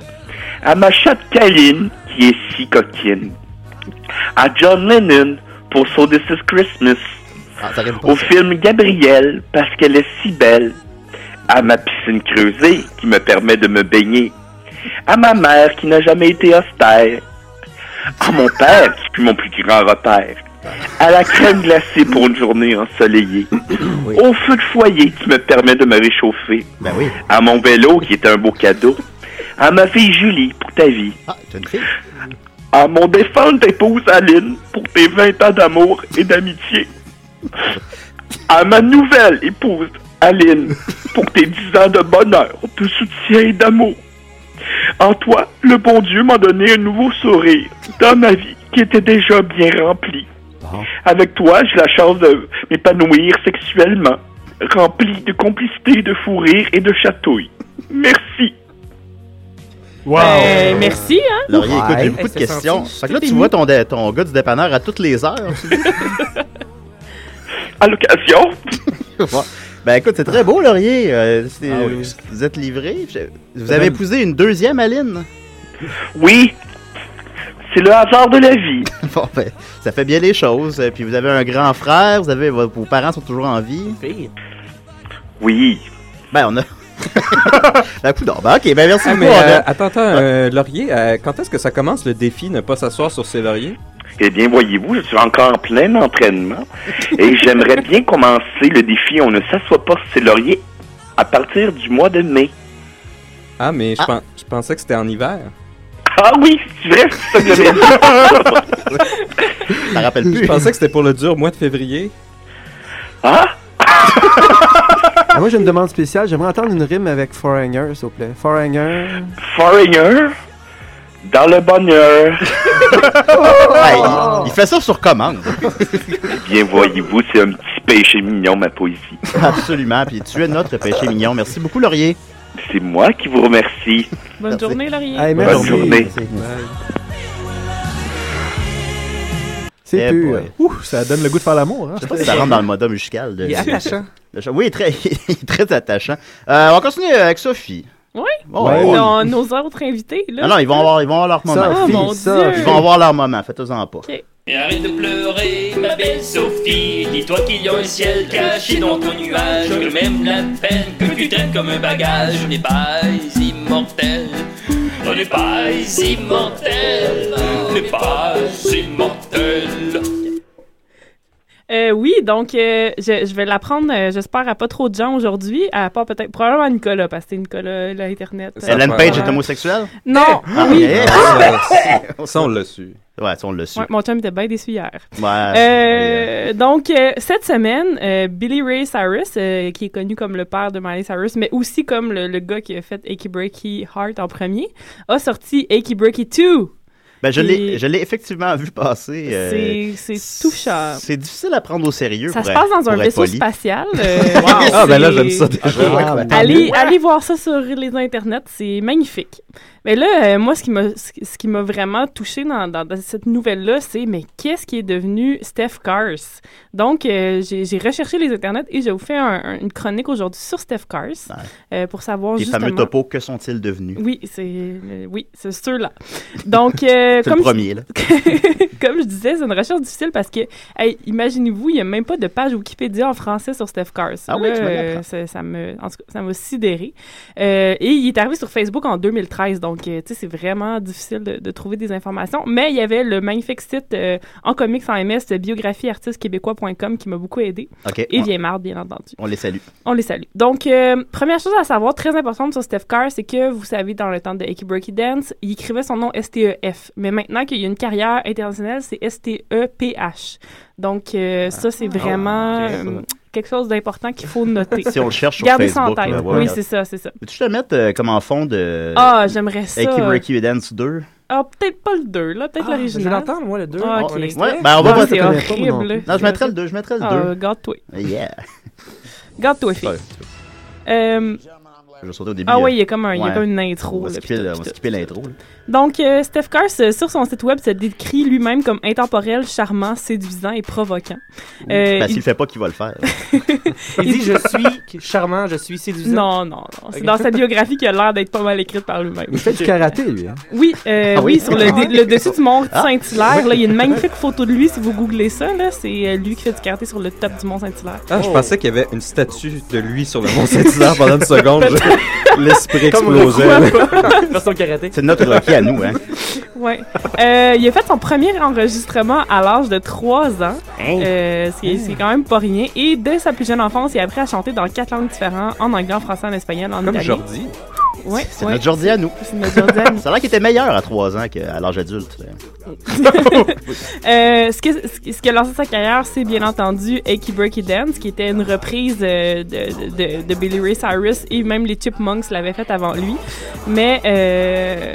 À ma chatte Kaline qui est si coquine. À John Lennon pour So This Is Christmas. Ah, Au film Gabrielle parce qu'elle est si belle. À ma piscine creusée qui me permet de me baigner. À ma mère qui n'a jamais été austère. À mon père qui fut mon plus grand repère. À la crème glacée pour une journée ensoleillée. Au feu de foyer qui me permet de me réchauffer. Ben oui. À mon vélo qui est un beau cadeau. À ma fille Julie pour ta vie. Ah, t'as une fille? À mon défunte épouse Aline pour tes 20 ans d'amour et d'amitié. À ma nouvelle épouse Aline pour tes 10 ans de bonheur, de soutien et d'amour. En toi, le bon Dieu m'a donné un nouveau sourire dans ma vie qui était déjà bien remplie. Avec toi, j'ai la chance de m'épanouir sexuellement, rempli de complicité, de fou rire et de chatouille. Merci. Wow! Ben, merci, hein? Laurier, écoute, j'ai beaucoup de questions. Fait que là, tu vois ton, dé- ton gars du dépanneur à toutes les heures. tu dis? À l'occasion, ben écoute, c'est très beau, Laurier. Euh, c'est- Ah oui. vous, vous êtes livré. Je- Vous avez épousé une deuxième Aline? oui, c'est le hasard de la vie. Bon, ben, ça fait bien les choses. Euh, Puis vous avez un grand frère, vous avez vos, vos parents sont toujours en vie. Fille. Oui. Ben on a. ben, coup ben ok, ben merci Ah, beaucoup. mais euh, attends, attends, euh, Laurier, euh, quand est-ce que ça commence le défi ne pas s'asseoir sur ses lauriers? Eh bien, voyez-vous, je suis encore en plein entraînement et j'aimerais bien commencer le défi On ne s'assoit pas sur ses lauriers à partir du mois de mai. Ah, mais je, Ah. pen- je pensais que c'était en hiver. Ah oui, c'est vrai, c'est ça que j'avais dit. Ça rappelle Je plus. pensais que c'était pour le dur mois de février. Ah? Ah, moi, j'ai une demande spéciale. J'aimerais entendre une rime avec Foreigner, s'il vous plaît. Foreigner. Foreigner? Dans le bonheur. Hey, il, fait ça sur commande. Eh bien, voyez-vous, c'est un petit péché mignon, ma poésie. Absolument. Puis tu es notre péché mignon. Merci beaucoup, Laurier. C'est moi qui vous remercie. Bonne Merci. journée, Laurier. Hey, Bonne journée. C'est Eh pur. Ouh, ça donne le goût de faire l'amour. Hein? Je sais pas si ça rentre dans le mode musical. De, Il est attachant. De- de- oui, très, il est très attachant. Euh, on va continuer avec Sophie. Oui. Bon, Ouais. on- Nos, nos autres invités, là. Ah non, ils vont avoir, ils vont avoir leur moment. Oh, Sophie, mon Sophie. Dieu. Ils vont avoir leur moment. Faites-en pas. Et arrête de pleurer, ma belle Sophie. Dis-toi qu'il y a un ciel caché dans ton nuage. Que même la peine que tu traites comme un bagage, on n'est pas immortel. On n'est pas immortel. On n'est pas immortel. Euh, oui, donc euh, je, je vais l'apprendre, euh, j'espère, à pas trop de gens aujourd'hui, à part peut-être probablement à Nicolas, parce que c'est Nicolas, l'Internet. Ça Ellen. Page est homosexuelle? Non, Ah, oui. yeah. Ça, on l'a su. Ouais, ça, on l'a su. Ouais, mon chum était bien déçu hier. Ouais, Euh, donc, euh, cette semaine, euh, Billy Ray Cyrus, euh, qui est connu comme le père de Miley Cyrus, mais aussi comme le, le gars qui a fait Achy Breaky Heart en premier, a sorti Achy Breaky 2. Ben, je l'ai, je l'ai effectivement vu passer. euh, C'est touchant. C'est difficile à prendre au sérieux. Ça pour se passe dans un vaisseau poli. spatial. euh, Ah, ben là, j'aime ça déjà. Ah, ben, Allez, allez voir ça sur les internets, c'est magnifique. Mais là, euh, moi, ce qui m'a ce qui m'a vraiment touché dans, dans- dans cette nouvelle-là, c'est mais qu'est-ce qui est devenu Steph Cars? Donc, euh, j'ai recherché les internets et je vous fais un- un- une chronique aujourd'hui sur Steph Cars euh, pour savoir Les justement. fameux topos, que sont-ils devenus? Oui, c'est euh, oui, c'est ceux-là. Donc, euh, C'est le comme premier, là. comme je disais, c'est une recherche difficile parce que, hey, imaginez-vous, il n'y a même pas de page Wikipédia en français sur Steph Cars. Ah oui, tu me ça, ça me, en tout cas, ça m'a sidéré. Euh, et il est arrivé sur Facebook en 2013, donc euh, tu sais, c'est vraiment difficile de, de trouver des informations. Mais il y avait le magnifique site euh, en comics en MS, biographiartistquébécois.com, qui m'a beaucoup aidé. OK. Et on- Viemard, bien entendu. On les salue. On les salue. Donc, première chose à savoir, très importante sur Steph Carr, c'est que, vous savez, dans le temps de Aki Breaky Dance, il écrivait son nom S-T-E-F. Mais maintenant qu'il y a une carrière internationale, c'est S-T-E-P-H. Donc, euh, ça, c'est vraiment ok, ça. euh, quelque chose d'important qu'il faut noter. Si on le cherche sur Gardez Facebook. ça en tête. ouais. oui, c'est ça, c'est ça. Peux-tu te le mettre euh, comme en fond de. Ah, j'aimerais ça. Aki Breaky Dance 2? Ah, peut-être pas le 2, là, peut-être Ah, l'original. je vais l'entendre, moi, le 2. Ah, Oh, ok. un extrait? Ouais, ben on va Ah, voir. c'est pas, non horrible. plus. Non, je mettrais le 2, je mettrais le 2. Ah, garde-toi. Yeah. Garde-toi, fille. Ouais, Euh, Je vais sauter au début. ah euh, oui, il y a comme, un, il y a comme une intro. On va là, skipper, on va skipper l'intro. là. Donc, euh, Steph Curse, euh, sur son site web, se décrit lui-même comme intemporel, charmant, séduisant et provoquant. Euh, Parce il- qu'il le fait pas, qui va le faire. Il dit Je suis charmant, je suis séduisant. Non, non, non. C'est Ok. dans sa biographie qui a l'air d'être pas mal écrite par lui-même. Il fait du karaté, lui. Hein? Oui, euh, Ah oui, oui? sur le, dé- le dessus du mont Ah. Saint-Hilaire, là, il y a une magnifique photo de lui. Si vous googlez ça, là, c'est euh, lui qui fait du karaté sur le top du mont Saint-Hilaire. Ah, je pensais qu'il y avait une statue de lui sur le Mont Saint-Hilaire pendant une seconde. L'esprit. Version karaté. C'est notre Rocky à nous, hein. Ouais. Euh, il a fait son premier enregistrement à l'âge de 3 ans. Hein? Euh, c'est c'est quand même pas rien. Et dès sa plus jeune enfance, il a appris à chanter dans quatre langues différentes, en anglais, en français, en espagnol, en Comme italien. Jordi. C'est ouais. notre Jordi à nous. C'est notre Jordi à nous. Ça a l'air qu'il était meilleur à 3 ans qu'à l'âge adulte. Euh, ce, que, ce qui- ce qui a lancé sa carrière, c'est bien entendu Achy Breaky Dance, qui était une reprise euh, de, de, de Billy Ray Cyrus et même les Chipmunks l'avaient fait avant lui. Mais euh,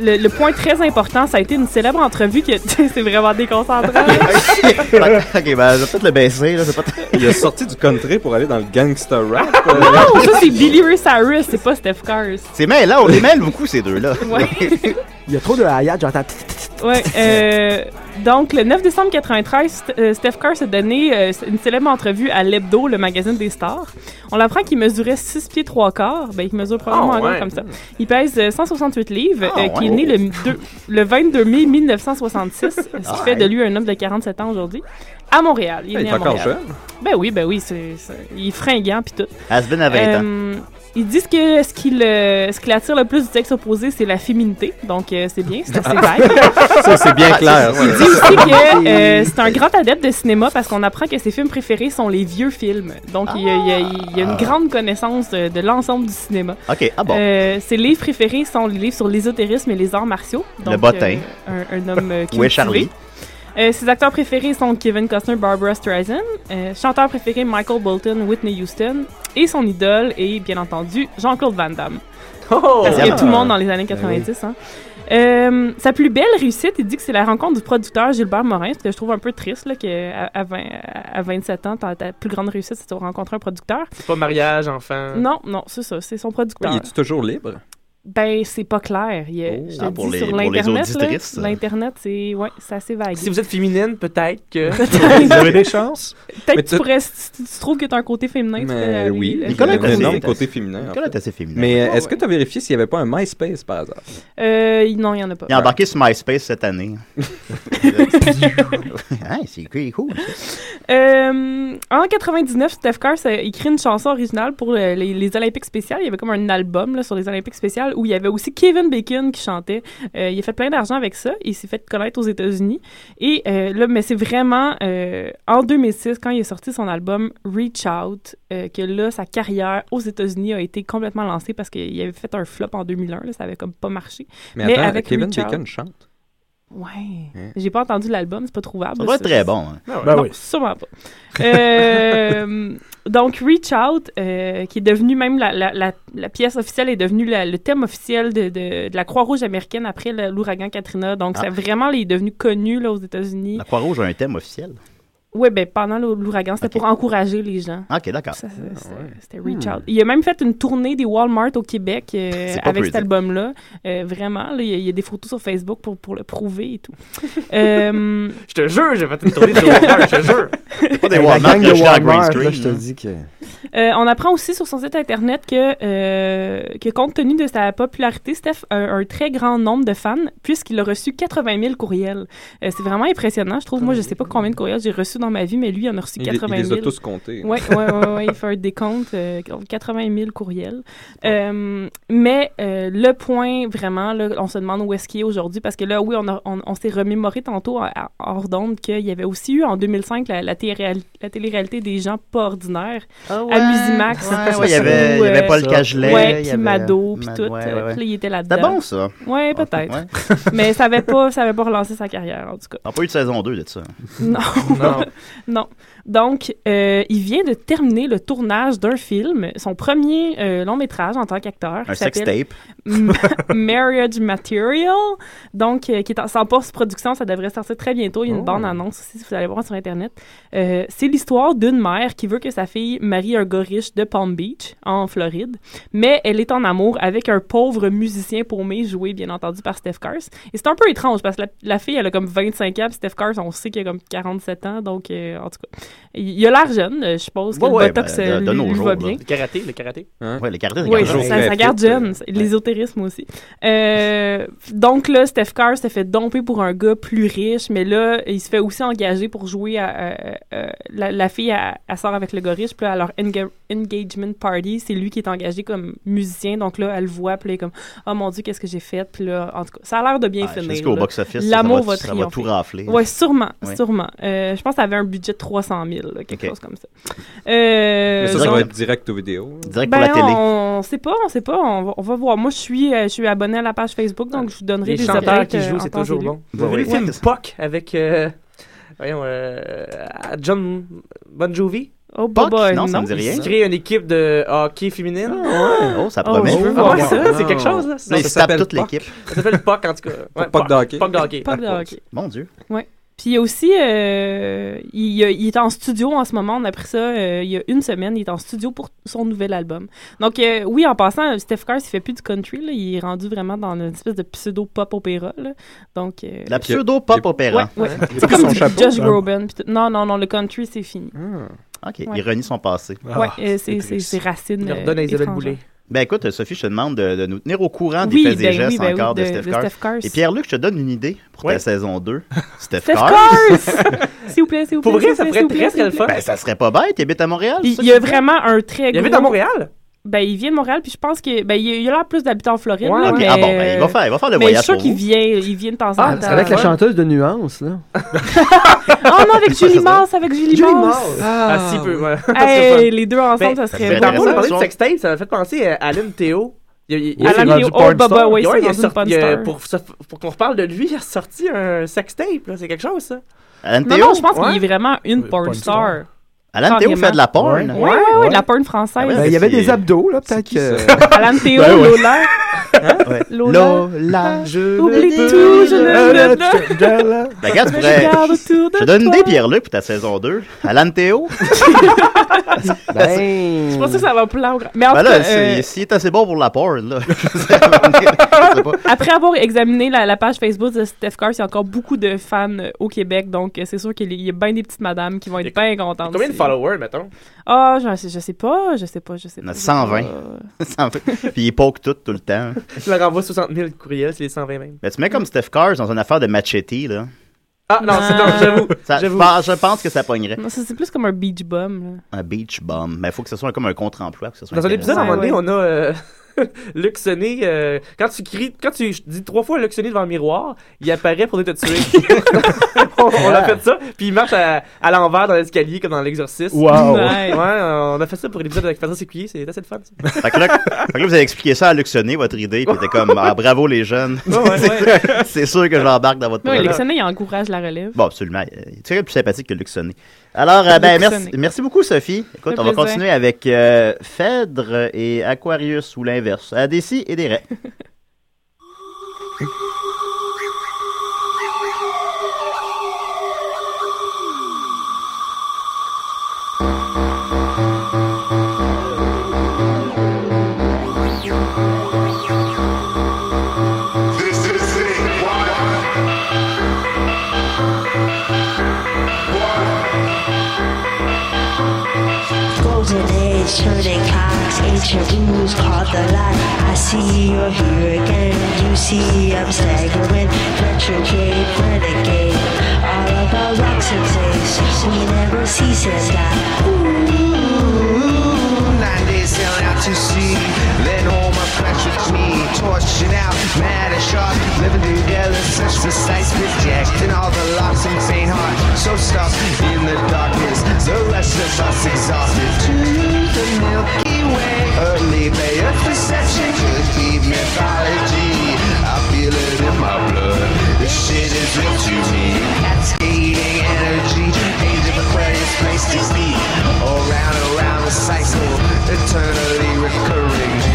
le, le point très important, ça a été une célèbre entrevue qui c'est vraiment déconcentrant. ok, ben, je vais peut-être le baisser. Là, pas Il a sorti du country pour aller dans le gangster rap. euh. non, ça c'est Billy Ray Cyrus, c'est pas Steph Cars. C'est mêlant, on les mêle beaucoup, ces deux-là. Ouais. Il y a trop de hayat, j'entends. Ouais, euh, donc le 9 décembre 93, St- euh, Steph Curry s'est donné euh, une célèbre entrevue à l'Hebdo, le magazine des stars. On apprend qu'il mesurait 6 pieds 3 quarts, ben il mesure probablement encore ouais. comme ça. Il pèse euh, 168 livres, Ah, euh, qui est né le, deux- le 22 mai 1966, ce qui Ah, fait de lui un homme de 47 ans aujourd'hui, à Montréal. Il est Il né est à encore Montréal. jeune. Ben oui, ben oui, c'est, il est fringant puis tout. À 20 ans. Ils disent que ce qui, le, ce qui l'attire le plus du sexe opposé, c'est la féminité. Donc, euh, c'est bien, c'est assez vague. Ça, c'est bien clair. Il dit aussi que euh, c'est un grand adepte de cinéma parce qu'on apprend que ses films préférés sont les vieux films. Donc, il, y a, il y a- il y a une grande connaissance de, de l'ensemble du cinéma. Ok, ah bon. Euh, ses livres préférés sont les livres sur l'ésotérisme et les arts martiaux. Donc, Le bottin. euh, un, un homme euh, Où est cultivé. Charlie? Euh, ses acteurs préférés sont Kevin Costner, Barbara Streisand. Euh, chanteur préféré Michael Bolton, Whitney Houston. Et son idole est, bien entendu, Jean-Claude Van Damme. Oh! Parce qu'il y a Ah. tout le monde dans les années 90. hein. Euh, sa plus belle réussite, il dit que c'est la rencontre du producteur Gilbert Morin, ce que je trouve un peu triste, là, qu'à à, 20 à 27 ans, ta, ta plus grande réussite, c'est de rencontrer un producteur. C'est pas mariage, enfant. Non, non, c'est ça, c'est son Oui, producteur. il est toujours libre? Ben, c'est pas clair. Il y a- Oh. je te Ah, dis, pour les- sur l'Internet, l'Internet, c'est ouais, c'est assez vague. Si vous êtes féminine, peut-être que. Vous avez des chances? Peut-être que tu tu- pourrais, si tu, tu trouves que tu as un côté féminin, Mais oui, aller- Nicolas il y a est un énorme côté féminin. en Nicolas fait. est assez féminin. Mais euh, est-ce que tu as vérifié s'il n'y avait pas un MySpace par hasard? Euh, non, il y en a pas. Il a embarqué sur MySpace cette année. Hein, c'est cool. Euh, en 99, Steph Curry a écrit une chanson originale pour le- les, les Olympiques spéciales. Il y avait comme un album là, sur les Olympiques spéciales où il y avait aussi Kevin Bacon qui chantait. Euh, il a fait plein d'argent avec ça. Il s'est fait connaître aux États-Unis. Et euh, là, mais c'est vraiment euh, en 2006, quand il a sorti son album Reach Out, que là, sa carrière aux États-Unis a été complètement lancée parce qu'il avait fait un flop en 2001. là, ça avait comme pas marché. Mais, Mais attends, avec Kevin Reach Out. Bacon chante. Ouais. J'ai pas entendu l'album, c'est pas trouvable. Ça doit être très bon. hein. Ben non, oui. sûrement pas. Euh, donc, Reach Out, euh, qui est devenu même la, la, la, la pièce officielle, est devenue la- le thème officiel de, de, de la Croix-Rouge américaine après l'ouragan Katrina. Donc, Ah. c'est vraiment il est devenu connu là, aux États-Unis. La Croix-Rouge a un thème officiel. Oui, ben pendant l'ou- l'ouragan, c'était pour encourager les gens. Ok, d'accord. C'est- C'était Reach Out. Il a même fait une tournée des Walmart au Québec euh, avec cet album-là. Euh, vraiment, là, il y, a- il y a des photos sur Facebook pour, pour le prouver et tout. Euh, Je te jure, j'ai fait une tournée de Walmart, je te jure. Pas des Walmart, de Walmart, screen, là, je te dis que... Euh, on apprend aussi sur son site internet que, euh, que compte tenu de sa popularité, Steph a un, un très grand nombre de fans puisqu'il a reçu 80 000 courriels. Euh, c'est vraiment impressionnant, je trouve. Moi, je sais pas combien de courriels j'ai dans ma vie, mais lui, il en a reçu Il, les- 80 il 000. les a tous comptés. Oui, ouais, ouais, ouais, il fait un décompte, euh, 80 000 courriels. Euh, mais euh, le point, vraiment, là, on se demande où est-ce qu'il est aujourd'hui, parce que là, oui, on, a- on, on s'est remémoré tantôt à- à- hors d'onde qu'il y avait aussi eu en 2005 la, la, télé- la télé-réalité des gens pas ordinaires à Musimax. Ouais, ouais, il y avait, il y avait Paul Cagelet. Il y puis avait- Mado, puis tout. ouais, euh, ouais, ouais. Puis là, il était là-dedans. C'était bon, ça. Ouais, peut-être. Ouais. Mais ça avait pas, ça avait pas relancé sa carrière, en tout cas. On n'a pas eu de saison 2 de ça. Non. Non. non. Donc, euh, il vient de terminer le tournage d'un film, son premier euh, long métrage en tant qu'acteur. Un sextape. M- Marriage Material. Donc, euh, qui est en, en post-production, ça devrait sortir très bientôt. Il y a une Oh. bande-annonce aussi, si vous allez voir sur Internet. C'est l'histoire d'une mère qui veut que sa fille marie un gars riche de Palm Beach, en Floride. Mais elle est en amour avec un pauvre musicien paumé, joué bien entendu par Steph Cars. Et c'est un peu étrange parce que la, la fille, elle a comme 25 ans, puis Steph Cars, on sait qu'il a comme 47 ans. Donc, euh, en tout cas, il, a l'air jeune. euh, Je suppose que Ouais, le botox ben, de- euh, de lui, nos lui jours, va là. bien. Le karaté, le karaté. Hein? Oui, toujours ça, très ça garde jeune. euh, L'ésotérisme aussi. Euh, donc là, Steph Curry s'est fait domper pour un gars plus riche, mais là, il se fait aussi engager pour jouer à... à- à- la, la fille, elle, sort avec le gars riche, puis là, à leur enga- engagement party, c'est lui qui est engagé comme musicien, donc là, elle le voit, puis là, elle est comme « Oh mon Dieu, qu'est-ce que j'ai fait? » Puis là, en tout cas, ça a l'air de bien je finir. ça L'amour va- va, ça va triompher. tout rafler. Ouais, sûrement, Ouais. sûrement. Euh, je pense que ça avait un budget de 300 000, là, quelque chose comme ça. Euh, Mais ça, donc- ça va être direct aux vidéos. Direct ben, pour la télé. on sait pas, on sait pas, on va, on va voir. Moi, je suis, euh, je suis abonné à la page Facebook, donc je vous donnerai Les des chanteurs qui euh, jouent, en c'est toujours bon. Vous avez vu le Ouais. film Puck avec euh, voyons, euh, John Bon Jovi? Oh, Puck? boy, Non, ça me dit rien. se crée une équipe de hockey féminine? Oh, ça Oh, promet. je veux Ah voir ouais, ça. c'est quelque chose, là. Ça, ça s'appelle toute Puck. l'équipe. ça s'appelle Puck, en tout cas. Ouais, Puck de hockey. Puck de hockey. De hockey. Mon Dieu. Puis il y a aussi, euh, il, il est en studio en ce moment. On a pris ça euh, il y a une semaine. Il est en studio pour son nouvel album. Donc euh, oui, en passant, Steph Curry, il fait plus du country. Là. Il est rendu vraiment dans une espèce de pseudo pop opéra. Là. Donc euh, La pseudo-pop opéra. ouais. Il a C'est pris comme son chapeau. Josh Groban. Non, non, non, le country c'est fini. OK, Ouais. il renie son passé. Ah, euh, c'est c'est racines. Il leur euh, donne à Isabelle. Ben écoute, Sophie, je te demande de, de nous tenir au courant des faits et ben gestes oui, ben encore oui, de, Steph de. Curry. Et Pierre-Luc, je te donne une idée pour Ouais. ta saison 2. Steph Steph! S'il vous plaît, s'il vous plaît. Pour vrai, ça très plaît. le fun. Ben, ça serait pas bête, il habite à Montréal. Il y a vraiment un très Il gros... habite à Montréal? Ben, il vient de Montréal, puis je pense que... Ben, il a l'air plus d'habiter en Floride, Ouais, là, mais... Ah bon, ben, il va faire, il va faire le mais je suis voyage sûr qu'il vient, il vient de temps en Ah, temps. c'est Avec la ouais. chanteuse de Nuance, là. Oh non, avec Julie Mars, avec Julie Julie Mars. Mars. Ah, si peu. ouais. Hey, les deux ensemble, Mais- ça ça serait beau. Tantôt, on a parlé de sextape, ça m'a fait penser à Alan Théo. Il, c'est Alan Théo, oh, Baba, star. oui, c'est a une a- pour, pour qu'on reparle de lui, il a sorti un sextape. C'est quelque chose, ça. Alan Non, Théo, non, je pense qu'il est vraiment une porn star. Alan Théo fait de la porn. Ouais. Ouais, ouais, ouais, de la porn française. Ah ouais, Ben, il y avait c'est- des abdos, là, peut-être que... Alan Théo, Ben ouais. Lola. Ouais. Lola. Lola. Je Oublie tout, je ne- Euh. Ben, regarde, autour de Je te donne idée, Pierre-Luc, pour ta saison 2. Alan Théo. Ben... Je pense que ça va plus long. Mais en Ben tout là, euh, s'il est assez bon pour la porn, là. je sais pas. Après avoir examiné la, la page Facebook de Steph Curry, il y a encore beaucoup de fans euh, au Québec, donc euh, c'est sûr qu'il y a- bien des petites madames qui vont être bien contentes. Combien de followers, mettons? Ah, je, sais- je sais pas, je sais pas, je sais pas. a je sais 120. pas. Ça me fait- Puis il poke tout, tout le temps. Je leur envoie 60 000 courriels, c'est les 120 même. Ben, tu mets comme Steph Curry dans une affaire de machete, là. Ah, non, c'est Ah. non, j'avoue. Je, pense, je pense que ça pognerait. Non, ça, c'est plus comme un beach bum. là. Un beach bomb. Mais il faut que ce soit comme un contre-emploi. Dans un épisode, à un moment donné, on a. euh, Luc Sonné, euh, quand tu cries, quand tu dis trois fois Luc Sonné devant le miroir, il apparaît pour te tuer. on, on a fait ça, puis il marche à, à l'envers dans l'escalier comme dans l'exorciste. Wow. Ouais, on a fait ça pour l'épisode avec Patrice Écuyer, c'est assez de fun. ça. Fait que, là, fait que là, vous avez expliqué ça à Luxonné, votre idée, puis t'es comme, ah, bravo les jeunes. Ouais, ouais, C'est- sûr que j'embarque dans votre Ouais, projet. Luxonné, il encourage la relève. Bon, absolument. Tu es plus sympathique que Luxonné. Alors, euh, ben, merci, Luxonné. merci beaucoup, Sophie. Écoute, on va continuer avec euh, Phèdre et Aquarius, ou l'inverse. À des si et des raies. ancient rules called the light. I see you're here again. You see I'm staggering, retrograde, renegade. All of our rocks and face, we never cease and die. Nine days sailing out to sea. Torching out, mad and sharp. Living together, such precise projecting all the locks and faint heart. So stuck in the darkness. The rest of us exhausted. To the Milky Way. Early bay of perception could be mythology. I feel it in my blood. This shit is real to me. Cascading energy. Age of Aquarius, place to be. Around, around the cycle. Eternally recurring.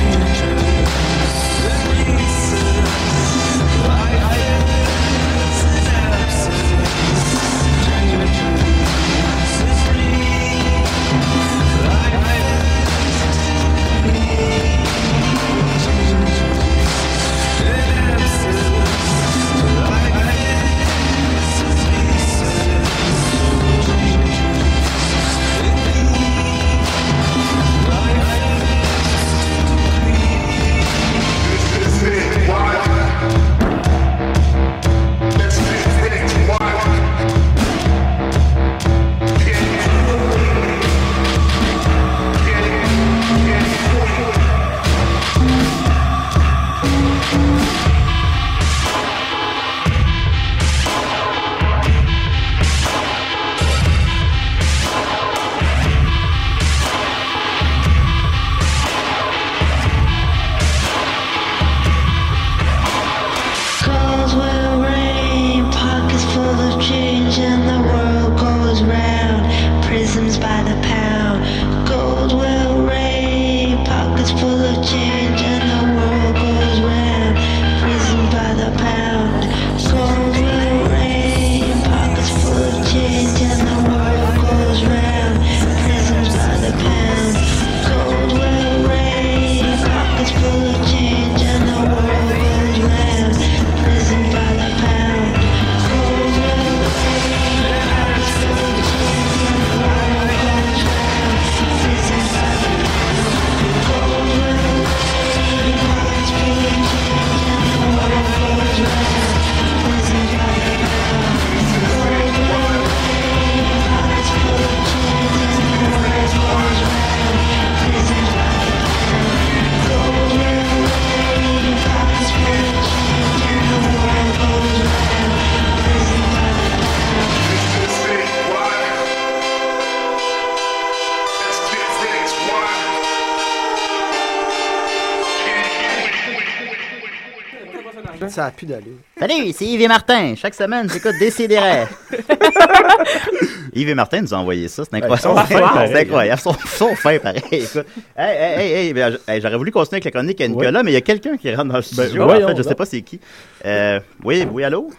Ça a plus d'allure. Salut, c'est Yves et Martin. Chaque semaine, j'écoute Décideret. Yves et Martin nous ont envoyé ça. C'est incroyable. C'est incroyable. Ils sont, fins, pareil. Écoute. Hey, hey, hey, hey, ben, hey, J'aurais voulu continuer avec la chronique à Nicolas, mais il y a quelqu'un qui rentre dans le studio. en voyons fait, je sais pas c'est qui. Euh, oui, oui, allô?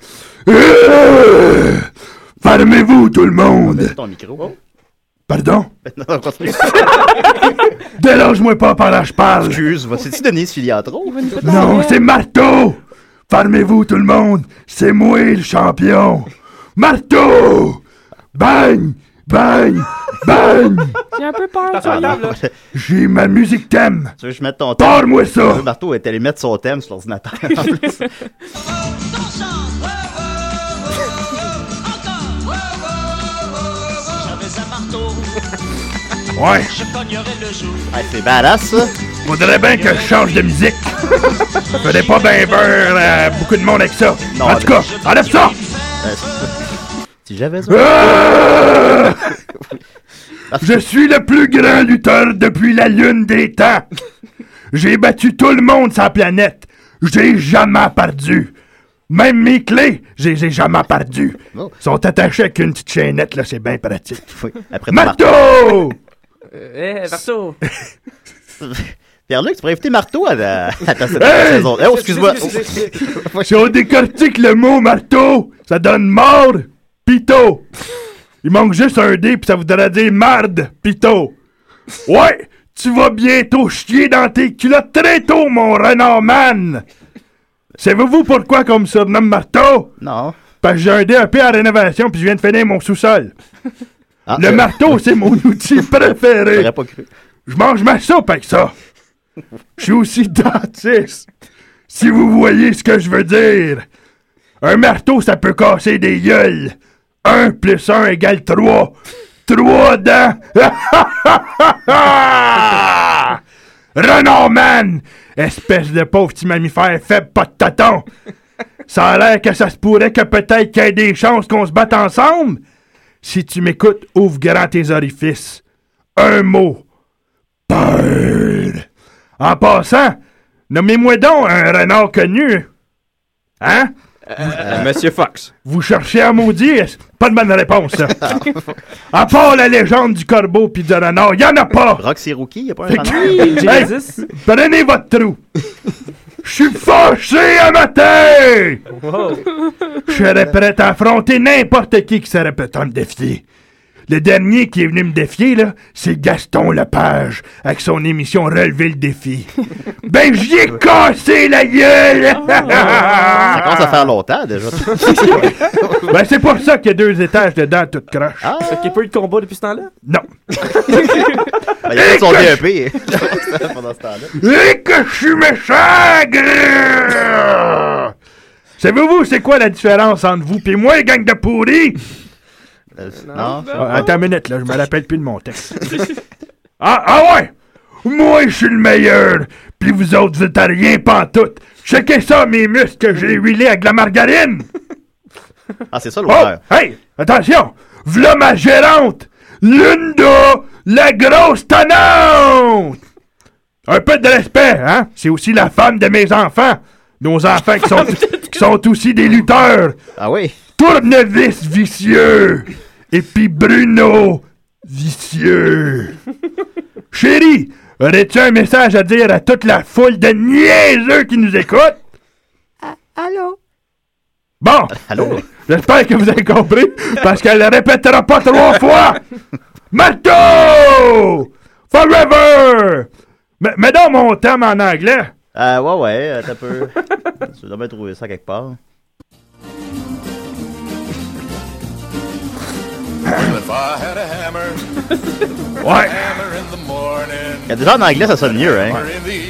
Fermez-vous tout le monde! Baisse ton micro. Pardon? Non, non, continue. Dérange-moi pas par là, je parle! Excuse, va- c'est-tu Denise Filiatro? Non, c'est Marteau! Fermez-vous tout le monde! C'est moi le champion! Marteau! Bang! Bang! Bang! J'ai un peu peur. Johnny. table, là? J'ai ma musique thème! Tu veux que je mette ton thème? Parle-moi ça! Le marteau est allé mettre son thème sur l'ordinateur. en plus. J'avais un marteau. Ouais. Ah, c'est badass, ça. Faudrait bien que je change de musique. Faudrait pas bien beurre euh, beaucoup de monde avec ça. Non, en tout cas, enlève ça! Si j'avais ça. Ah! Je suis le plus grand lutteur depuis la lune des temps. J'ai battu tout le monde sur la planète. J'ai jamais perdu. Même mes clés, j'ai j'ai jamais perdu. Oh. Sont attachées avec une petite chaînette, là, c'est bien pratique. Après Marteau! Eh, Marteau! Pierre-Luc, tu pourrais inviter Marteau à, la- à ta Hey! saison. Oh, excuse-moi. Si on décortique le mot marteau, ça donne mort, pito. Il manque juste un D, puis ça voudrait dire marde, pito. Ouais, tu vas bientôt chier dans tes culottes très tôt, mon renard man. Savez-vous pourquoi qu'on me surnomme marteau? Non. Parce que j'ai un DAP à rénovation, puis je viens de finir mon sous-sol. Ah, le euh, marteau, c'est mon outil préféré. Pas cru. Je mange ma soupe avec ça. Je suis aussi dentiste. Si vous voyez ce que je veux dire. Un marteau, ça peut casser des gueules. Un plus un égale trois. Trois dents. Renard man! Espèce de pauvre petit mammifère faible, pas de tâton. Ça a l'air que ça se pourrait que peut-être qu'il y ait des chances qu'on se batte ensemble. Si tu m'écoutes, ouvre grand tes orifices. Un mot. Peur. En passant, nommez-moi donc un renard connu. Hein? Monsieur Fox. Vous cherchez à maudire? Pas de bonne réponse, ça. à part la légende du corbeau puis du renard, y en a pas. Roxy Rookie, y a pas un renard? Hey, prenez votre trou. Je suis fâché à matin! Je serais prêt à affronter n'importe qui qui serait à me défier. Le dernier qui est venu me défier, là, c'est Gaston Lepage, avec son émission Relever le défi. ben, j'y ai cassé la gueule! Ça commence à faire longtemps, déjà. ben, c'est pour ça qu'il y a deux étages dedans, toute croche. Ah. Fait qu'il n'y a pas eu de combat depuis ce temps-là? Non. Ben, Il y a son DEP pendant ce temps-là. Et que je suis méchant! Savez-vous c'est quoi la différence entre vous et moi, gang de pourris? Euh, non. Ah, attends une minute, là, je me rappelle plus de mon texte. ah, ah ouais! Moi, je suis le meilleur! Puis vous autres, vous êtes à rien pantoute! Checkez ça, mes muscles que j'ai huilés avec de la margarine! Ah, c'est ça Oh! l'honneur. Hey! Attention! V'là ma gérante! Linda! La grosse tannante! Un peu de respect, hein? C'est aussi la femme de mes enfants! Nos enfants qui sont, qui sont aussi des lutteurs! Ah oui? Tournevis vicieux! Et puis Bruno vicieux! Chérie, aurais-tu un message à dire à toute la foule de niaiseux qui nous écoutent? Allô? Bon! Allô? J'espère que vous avez compris, parce qu'elle ne répétera pas trois fois! Marteau! Forever! Mais, mets donc mon thème en anglais! Euh, ouais, ouais, t'as peu. Tu dois bien trouver ça quelque part. Ouais! Il y a déjà en anglais, ça sonne mieux, hein?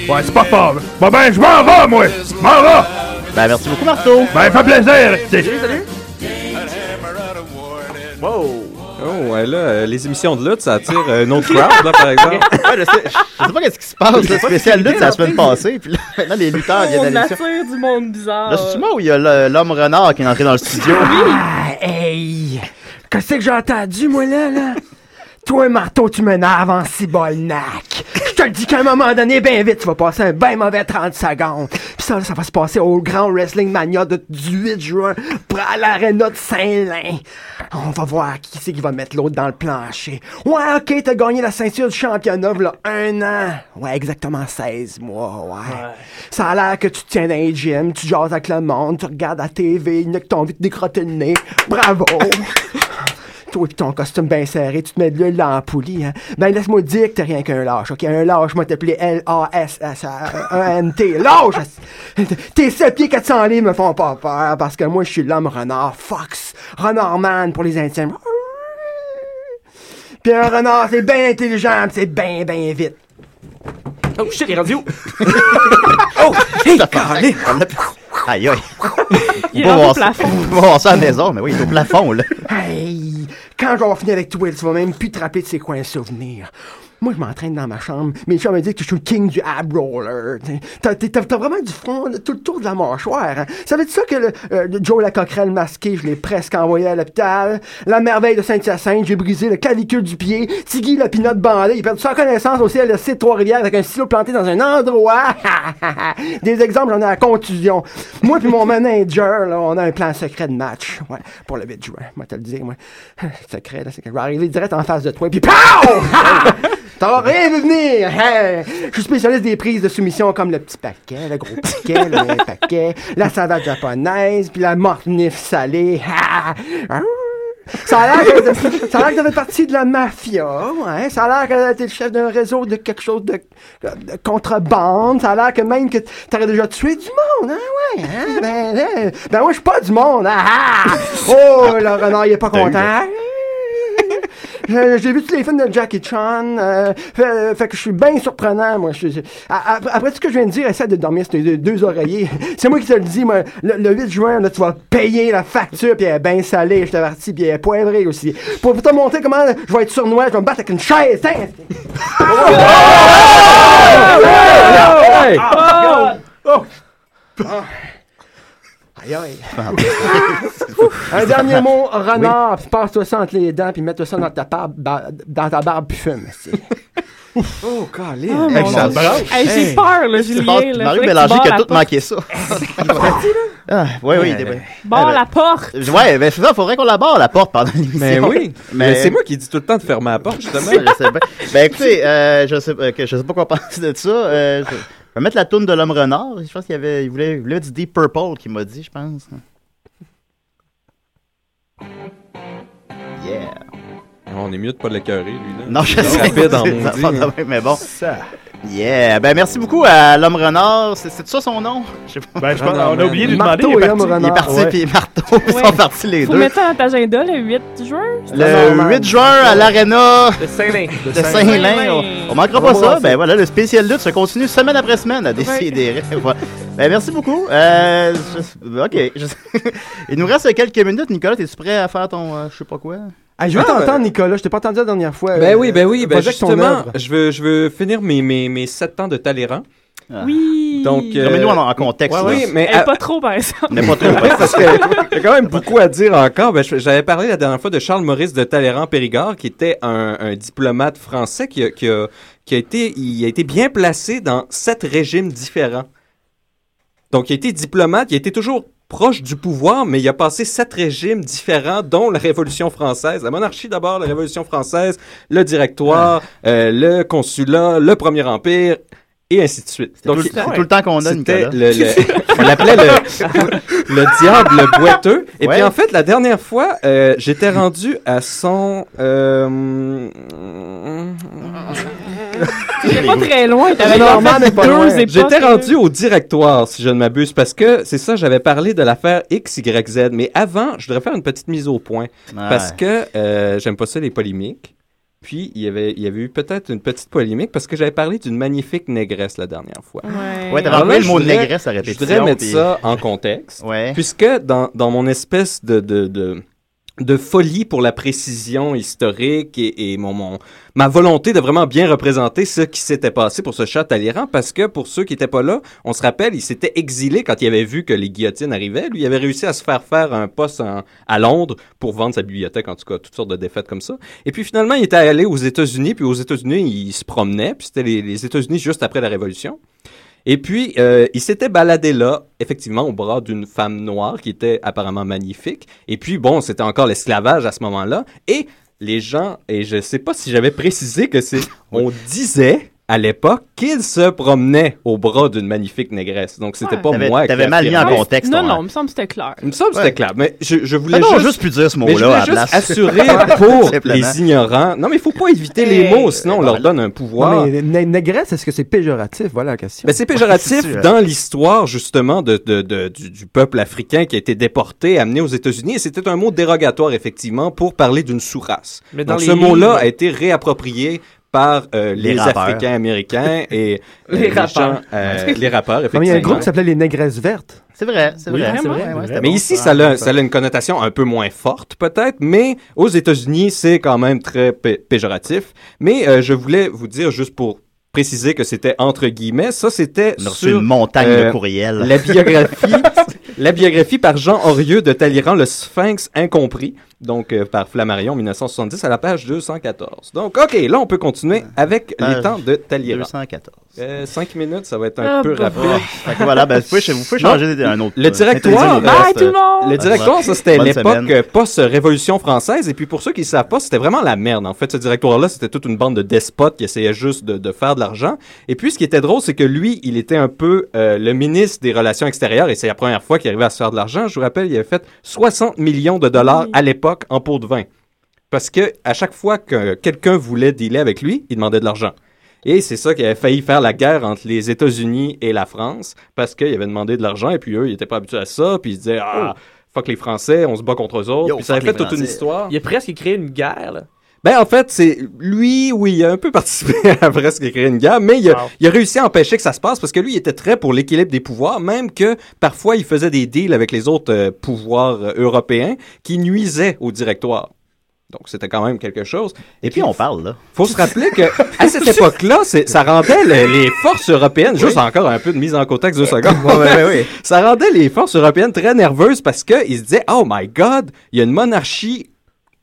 Ouais, c'est pas fort. Bon ben, je m'en vais, moi! Je m'en vais! Ben, merci beaucoup, Marteau! Ben, fait plaisir! t'sais. Wow! Oh, ouais, là, euh, les émissions de lutte, ça attire euh, une autre crowd, là, par exemple. Ouais, je sais, je sais pas qu'est-ce qui se passe, le spécial lutte, c'est la semaine passée, puis là, maintenant, les lutteurs viennent On à l'émission. attire du monde bizarre. Là, c'est moi où il y a l'homme renard qui est entré dans le studio? Ah, hey! Qu'est-ce que j'ai entendu, moi, là, là? Toi, marteau, tu m'énerves en cibolnac. Je te le dis qu'à un moment donné, ben vite, tu vas passer un ben mauvais 30 secondes. Puis ça, là, ça va se passer au Grand Wrestling Mania de- du 8 juin à l'aréna de Saint-Lin. On va voir qui c'est qui va mettre l'autre dans le plancher. Ouais, ok, t'as gagné la ceinture du championnat, là, un an. Ouais, exactement 16 mois, ouais. Ça a l'air que tu te tiens dans les gyms, tu jases avec le monde, tu regardes la TV, il y en a qui t'ont envie de décrotter le nez. Bravo! Toi pis ton costume bien serré, tu te mets de l'huile dans la poulie, hein? Ben laisse-moi dire que t'es rien qu'un lâche, ok? Un lâche, moi t'appelais L-A-S-S-A-N-T. Lâche! Tes 7 pieds 400 livres me font pas peur, parce que moi je suis l'homme renard Fox. Renard man pour les intimes. Pis un renard, c'est bien intelligent, pis c'est bien, bien vite. Oh shit, rendu où? Oh! Hey, calé! Aïe, aïe. Il est pas rendu au plafond. à la maison, mais oui, il est au plafond, là. Hey! Quand je vais finir avec toi, tu vas même plus te de ces coins souvenirs. Moi, je m'entraîne dans ma chambre. Mes chums me disent que je suis le king du ab roller. T'as, vraiment du front tout le tour de la mâchoire. Hein? Ça veut dire ça que le, euh, Joe la coquerelle masqué, je l'ai presque envoyé à l'hôpital? La merveille de Saint-Hyacinthe, j'ai brisé le clavicule du pied. Tiggy la pinotte bandée, il a perdu sa connaissance au CLSC de Trois-Rivières avec un stylo planté dans un endroit. Des exemples, j'en ai à contusion. Moi puis mon manager, là, on a un plan secret de match. Ouais, pour le 8 juin. Moi, te le dire, moi. Secret, là, c'est que je vais arriver direct en face de toi, puis POW! T'as rien vu venir! Hey! Je suis spécialiste des prises de soumission comme le petit paquet, le gros paquet, le paquet, la salade japonaise, puis la mornif salée. Ah! Ça a l'air que, ça a l'air que t'avais partie de la mafia, ouais. Ça a l'air que t'es le chef d'un réseau de quelque chose de, de contrebande. Ça a l'air que même que t'aurais déjà tué du monde, hein, ouais. Hein? Ben, ben, ben moi, je suis pas du monde, ah, ah! Oh, le renard, il est pas content. Euh, J'ai vu tous les films de Jackie Chan. euh, fait, fait que je suis bien surprenant, moi. Je, je- après tout ce que je viens de dire, essaie de dormir sur tes deux, deux oreillers. C'est moi qui te le dis, moi. Le, le 8 juin, là, tu vas payer la facture, puis elle est bien salée, je t'avertis, puis elle est poivrée aussi. Pour, te montrer comment je vais être sournois, je vais me battre avec une chaise. Oh! Aïe aïe. Un dernier mot, renard, puis passe-toi ça entre les dents, puis mets-toi ça dans ta, barbe, ba- dans ta barbe, puis fume. esti. Oh, calé. Oh, Excellent. Dieu. Hey, j'ai peur, là, Julien. tu Bélanger qui a la tout porte. manqué ça. Ah, oui, oui. t'es bien. Barre Ah, ben, la porte. Ouais, ben c'est ça, faudrait qu'on la barre la porte pendant l'émission. Mais oui. Mais c'est moi qui dis tout le temps de fermer la porte, justement. je sais bien. Ben écoutez, euh, je sais, euh, que je sais pas quoi penser de ça. Euh, je, je vais mettre la toune de l'homme renard. Je pense qu'il avait, il voulait, il voulait du Deep Purple qu'il m'a dit, je pense. Yeah. On est mieux de pas l'écœurer, lui. Là. Non, je sais. rapide en maudit. ça mais bon. Yeah. Ben merci beaucoup à l'homme renard. C'est ça son nom? Je sais pas. Ben, je pense- on a oublié de lui Marteau demander. il est parti. Il est parti, Ouais. puis Marteau, ils Ouais. sont partis les Faut deux. mettre ça dans ta agenda le 8 juin. Le 8 juin à l'Arena De Saint-Lin. de Saint-Lin. On, on manquera pas On va ça. Ben voilà, le spécial lutte se continue semaine après semaine à décider. Voilà. Ben merci beaucoup. Euh, je- ok. je- Il nous reste quelques minutes. Nicolas, es-tu prêt à faire ton euh, je sais pas quoi? Hey, je veux Ah, t'entendre, ben- Nicolas. Je t'ai pas entendu la dernière fois. Ben Euh, oui, ben oui, ben ton justement, œuvre. je veux, je veux finir mes, mes, mes 7 ans de Talleyrand. Oui. Donc, euh, Remets-nous en, en contexte. Ouais, là. oui, mais à- pas trop, par exemple. N'est pas trop. Parce que il y a quand même beaucoup à dire encore. Ben, je- J'avais parlé la dernière fois de Charles Maurice de Talleyrand-Périgord, qui était un, un diplomate français qui a, qui, a, qui a été, il a été bien placé dans sept régimes différents. Donc, il a été diplomate, il a été toujours proche du pouvoir, mais il a passé sept régimes différents, dont la Révolution française, la monarchie d'abord, la Révolution française, le directoire, euh, le consulat, le Premier Empire, et ainsi de suite. C'est tout, le- tout le temps qu'on a, Nicolas. le, le- on l'appelait le, le diable boiteux. Et Ouais. puis en fait, la dernière fois, euh, j'étais rendu à son... euh, T'étais pas très loin. T'avais Normand, pas. J'étais rendu au directoire, si je ne m'abuse, parce que c'est ça, j'avais parlé de l'affaire X, Y, Z. Mais avant, je voudrais faire une petite mise au point. Parce que euh, j'aime pas ça, les polémiques. Puis, il y avait, il y avait eu peut-être une petite polémique parce que j'avais parlé d'une magnifique négresse la dernière fois. Ouais. Ouais, t'avais le je mot voudrais- négresse à Je répétition. voudrais mettre puis- ça en contexte. Ouais. Puisque dans, dans mon espèce de, de, de, de folie pour la précision historique et, mon, ma volonté de vraiment bien représenter ce qui s'était passé pour ce chat Talleyrand, parce que pour ceux qui n'étaient pas là, on se rappelle, il s'était exilé quand il avait vu que les guillotines arrivaient. Lui, il avait réussi à se faire faire un poste à Londres pour vendre sa bibliothèque, en tout cas, toutes sortes de défaites comme ça. Et puis finalement, il était allé aux États-Unis, puis aux États-Unis, il se promenait, puis c'était les, les États-Unis juste après la Révolution. Et puis, euh, il s'était baladé là, effectivement, au bras d'une femme noire qui était apparemment magnifique. Et puis, bon, c'était encore l'esclavage à ce moment-là. Et les gens, et je sais pas si j'avais précisé que c'est, on disait à l'époque qu'il se promenait au bras d'une magnifique négresse. Donc, c'était Ouais. pas T'avais- moi qui t'avais mal mis en contexte. Non, non, il me semble que c'était clair. Il me semble que c'était Ouais. clair, mais je, je voulais Ah non, juste... juste plus dire ce mot-là à place. assurer pour les ignorants. Non, mais il faut pas éviter les mots, sinon on leur donne un pouvoir. Non, mais né- négresse, est-ce que c'est péjoratif? Voilà la question. Ben, c'est péjoratif sûr. dans l'histoire, justement, de, de, de- du, du peuple africain qui a été déporté, amené aux États-Unis. Et c'était un mot dérogatoire, effectivement, pour parler d'une sous-race. Mais dans Donc, ce mot-là a été réapproprié par euh, Les les, rappeurs. Africains-américains et euh, Les rappeurs. gens, euh, les rappeurs, Comme il y a un effectivement. groupe qui s'appait les Négresses Vertes. C'est vrai, c'est Oui, vrai. ouais, Mais bon. ici, ça a, ça a une connotation un peu moins forte, peut-être, mais aux États-Unis, c'est quand même très pé- péjoratif. Mais euh, je voulais vous dire, juste pour préciser que c'était entre guillemets, ça c'était sur une montagne euh, de courriels. la biographie, la biographie par Jean Horieux de Talleyrand, le Sphinx incompris, donc euh, par Flammarion, 1970, à la page 214. Donc, ok, là, on peut continuer avec les Page temps de Talleyrand. 214. Euh, cinq minutes, ça va être un Ah, peu bah, rapide. Fait que voilà, ben, vous pouvez, vous pouvez changer un autre. Le directoire, Synthétiser Bye tout le monde! Le directoire, ça c'était l'époque euh, post-révolution française. Et puis pour ceux qui ne savent pas, c'était vraiment la merde. En fait, ce directoire-là, c'était toute une bande de despotes qui essayaient juste de, de faire de l'argent. Et puis ce qui était drôle, c'est que lui, il était un peu euh, le ministre des Relations extérieures. Et c'est la première fois qu'il arrivait à se faire de l'argent. Je vous rappelle, il avait fait 60 millions de dollars Oui. à l'époque en pot de vin. Parce que à chaque fois que quelqu'un voulait dealer avec lui, il demandait de l'argent. Et c'est ça qui avait failli faire la guerre entre les États-Unis et la France, parce qu'il avait demandé de l'argent, et puis eux, ils n'étaient pas habitués à ça, puis ils se disaient Ah, fuck les Français, on se bat contre eux autres. Yo, puis ça avait fait toute une histoire. Il a presque créé une guerre, là. Ben, en fait, c'est lui, oui, il a un peu participé à presque créer une guerre, mais il a, Wow. il a réussi à empêcher que ça se passe parce que lui, il était très pour l'équilibre des pouvoirs, même que parfois, il faisait des deals avec les autres euh, pouvoirs euh, européens qui nuisaient au directoire. Donc, c'était quand même quelque chose. Et puis, on parle, là. Faut se rappeler que à cette époque-là, ça rendait le- les forces européennes, juste encore un peu de mise en contexte deux secondes. ça rendait les forces européennes très nerveuses parce que ils se disaient, oh my God, il y a une monarchie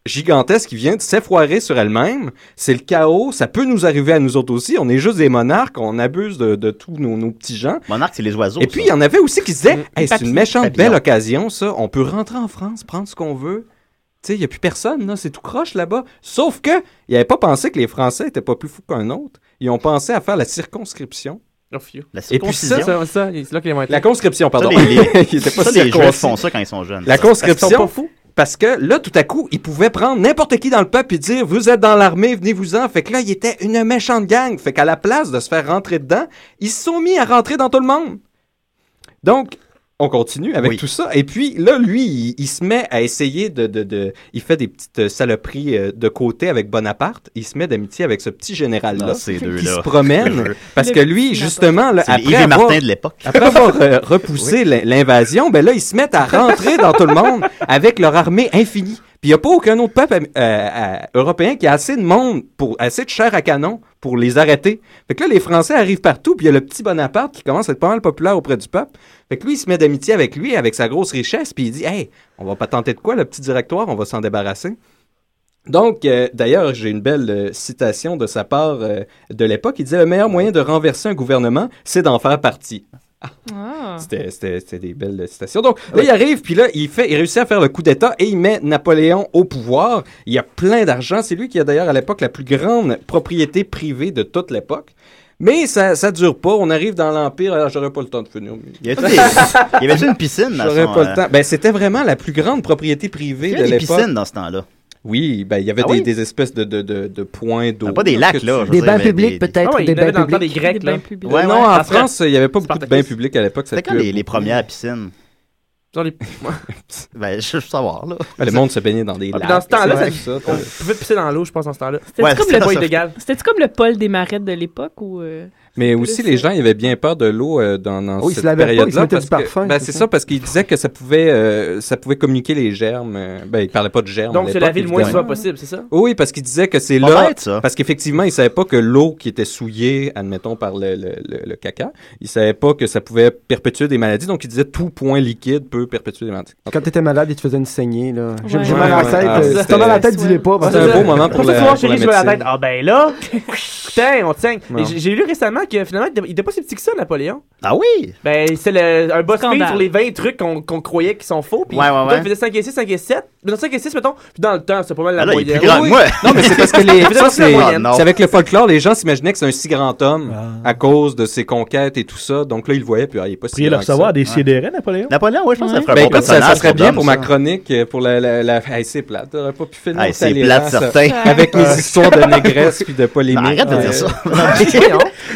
gigantesque qui vient de s'effoirer sur elle-même. C'est le chaos. Ça peut nous arriver à nous autres aussi. On est juste des monarques. On abuse de, de tous nos, nos petits gens. Monarque, c'est les oiseaux. Et puis, il y en avait aussi qui se disaient, Hey, c'est une méchante Papillon. belle occasion, ça. On peut rentrer en France, prendre ce qu'on veut. Tu sais, il n'y a plus personne, là. C'est tout croche là-bas. Sauf que, ils n'avaient pas pensé que les Français étaient pas plus fous qu'un autre. Ils ont pensé à faire la circonscription. Oh. La Et puis ça. Ça, ça, c'est là. La conscription, Ça, pardon. les, les- pas ça, les font ça quand ils sont jeunes. La ça. conscription. Ils sont pas fous. Parce que là, tout à coup, ils pouvaient prendre n'importe qui dans le peuple et dire Vous êtes dans l'armée, venez-vous-en. Fait que là, ils étaient une méchante gang. Fait qu'à la place de se faire rentrer dedans, ils se sont mis à rentrer dans tout le monde. Donc, on continue avec Oui. tout ça. Et puis là, lui, il, il se met à essayer de, de, de- Il fait des petites euh, saloperies euh, de côté avec Bonaparte. Il se met d'amitié avec ce petit général-là Ah, ces qui se promène. parce que lui, justement, là, après avoir, Martin de l'époque. après avoir euh, repoussé l'in- l'invasion, ben là, ils se mettent à rentrer dans tout le monde avec leur armée infinie. Puis il n'y a pas aucun autre peuple euh, euh, européen qui a assez de monde, pour assez de chair à canon pour les arrêter. Fait que là, les Français arrivent partout, puis il y a le petit Bonaparte qui commence à être pas mal populaire auprès du peuple. Fait que lui, il se met d'amitié avec lui, avec sa grosse richesse, puis il dit « Hey, on va pas tenter de quoi, le petit directoire, on va s'en débarrasser. » Donc, euh, d'ailleurs, j'ai une belle citation de sa part de l'époque. Il disait « Le meilleur moyen de renverser un gouvernement, c'est d'en faire partie. » Ah. C'était, c'était, c'était des belles citations. Donc, là, il arrive, puis là, il, fait, il réussit à faire le coup d'État et il met Napoléon au pouvoir. Il a plein d'argent. C'est lui qui a d'ailleurs à l'époque la plus grande propriété privée de toute l'époque. Mais ça, ça dure pas. On arrive dans l'Empire. Alors, j'aurais pas le temps de finir. mais- Il y avait-tu des- il y avait-tu une piscine dans J'aurais pas euh, le temps. Ben, c'était vraiment la plus grande propriété privée Il y de avait des l'époque. piscines dans ce temps-là. Oui, ben, il y avait Ah des, oui? des espèces de, de, de, de points d'eau. Ah, pas des lacs, là. Des bains publics, peut-être, Ah des il y en avait bains temps des publics. Grecs, là. publics. Ouais, non, ouais, en France, il n'y avait pas beaucoup de bains publics à l'époque. C'était quand les, premières piscines? Genre les- Ben, je veux savoir, là. Ben, le monde se baignait dans des Ah, lacs. dans ce temps-là, c'est ça- ça, On pouvait pisser dans l'eau, je pense, dans ce temps-là. C'était Ouais, comme le comme le Paul des marettes de l'époque ou euh, Mais aussi, les gens, ils avaient bien peur de l'eau euh, dans, dans Oui, ils cette se lavaient pas, ils se période-là. Ben, c'est ça? parce qu'ils disaient que ça pouvait, euh, ça pouvait communiquer les germes. euh, Ben, ils parlaient pas de germes. Donc, à c'est l'époque, la vie le moins souvent possible, c'est ça? Oui, parce qu'ils disaient que c'est là. ça. Parce qu'effectivement, ils savaient pas que l'eau qui était souillée, admettons, par le, le, le, le caca, ils savaient pas que ça pouvait perpétuer des maladies. Donc, ils disaient tout point liquide peut perpétuer des maladies. Quand t'étais malade, il te faisait une saignée, là. J'ai Ouais. mal à Ouais, la tête. Ah, euh, Si t'as mal à la tête, dis-le pas. C'est un beau moment pour la, la tête. Ah, ben là, putain, on te saigne. J'ai j'ai lu récemment que finalement, il était- pas si petit que ça, Napoléon. Ah oui? Ben, c'est le- un boss Scandale. sur les 20 trucs qu'on qu'on croyait qui sont faux. Puis Ouais, ouais, ouais. il faisait 5 et 6, 5 et 7. Mais dans 5 et 6, mettons, puis dans le temps, c'est pas mal la Ah là, il est moyenne. plus grand que Oui, moi. Non, mais c'est parce que les, ça, c'est, moyenne. c'est avec le folklore, les gens s'imaginaient que c'est un si grand homme à cause de ses conquêtes et tout ça. Donc là, ils le voyaient, puis ah, il est pas si Priez le grand que ça. recevoir des sidérés, Napoléon? Napoléon, oui, je pense ça ferait un Ben bon écoute, ça, serait bien pour ma chronique, euh, pour la... la, c'est plate, t'aurais pas pu finir c'est plate, certain. Avec mes histoires de négresse puis de polémique. Arrête de Ouais. dire ça.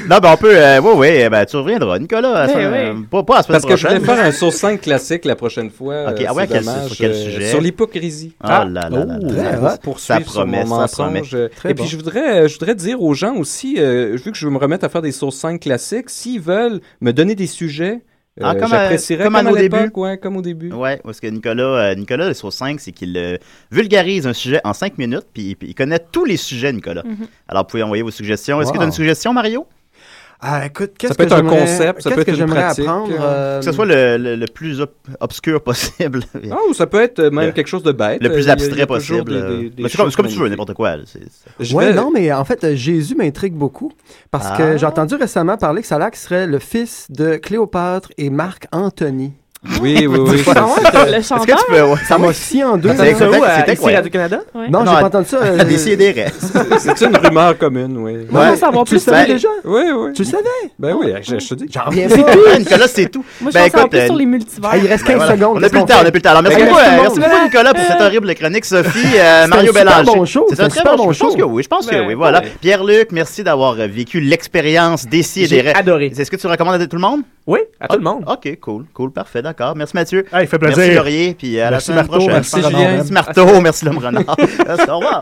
Non, ben on peut. Euh, oui, oui, ben tu reviendras, Nicolas. Ben la- oui. pas, pas à la Parce que je prochaine. voulais faire un source 5 classique la prochaine fois. Ok, euh, ah ouais, c'est quel- dommage, sur quel euh, sujet? Sur l'hypocrisie. Ah là là là là. Très Ça sur promet, ça promet. Et bon. puis je voudrais, euh, je voudrais dire aux gens aussi, euh, vu que je veux me remettre à faire des sources 5 classiques, s'ils veulent me donner des sujets, Ah, euh, comme, à- j'apprécierais comme, comme, à nos l'époque, débuts. ouais, comme au début. Ouais, parce que Nicolas, euh, Nicolas, sur 5, c'est qu'il euh, vulgarise un sujet en 5 minutes, puis puis il connaît tous les sujets, Nicolas. Mhm. Alors, vous pouvez envoyer vos suggestions. Est-ce que tu as Wow. une suggestion, Mario? Ah, écoute, qu'est-ce peut que être un concept, ça peut être que une j'aimerais pratique, apprendre, euh, euh, Que ce soit le, le- le plus ob- obscur possible. Ah, ou ça peut être même Le- quelque chose de bête. Le plus il y a- il y abstrait a possible. des- des- des mais c'est comme, comme tu veux, n'importe quoi. Ouais, vais- non, mais en fait, Jésus m'intrigue beaucoup. Parce Ah. que j'ai entendu récemment parler que ça qu'il serait le fils de Cléopâtre et Marc Anthony. Oui, oui, oui. Ah ouais, c'est- Est-ce que tu peux- ouais, Ça m'a scié en deux. C'est où, c'était quoi? Radio-Canada? Ouais. Non, j'ai pas entendu ça. euh, À décider. C'est une rumeur commune, oui. Ouais. savoir Tu plus, le tu savais déjà? Oui, oui. Tu le savais? Ben oui, je, je te dis. J'en reviens C'est pas. Nicolas, c'est tout. Moi, je Ben, pense écoute, plus euh, sur les multivers. Ah, il reste 15 Ben, secondes. On plus le temps, on plus le temps. Alors, merci beaucoup, euh, merci Nicolas, pour cette horrible chronique. Sophie, euh, Mario Bélanger. bon show, C'est c'est un très super bon show. Je pense que oui. Je pense que Ben, oui. Voilà. Pierre-Luc, merci d'avoir euh, vécu l'expérience des J'ai adoré. Est-ce que tu recommandes à tout le monde? Oui, à tout le monde. OK, cool. Cool, parfait, d'accord. Merci Mathieu. Hey, fait Merci plaisir. Laurier, puis à la Merci, semaine Marteau. prochaine. Merci, Julien. Merci Marteau, merci l'homme renard. Au revoir.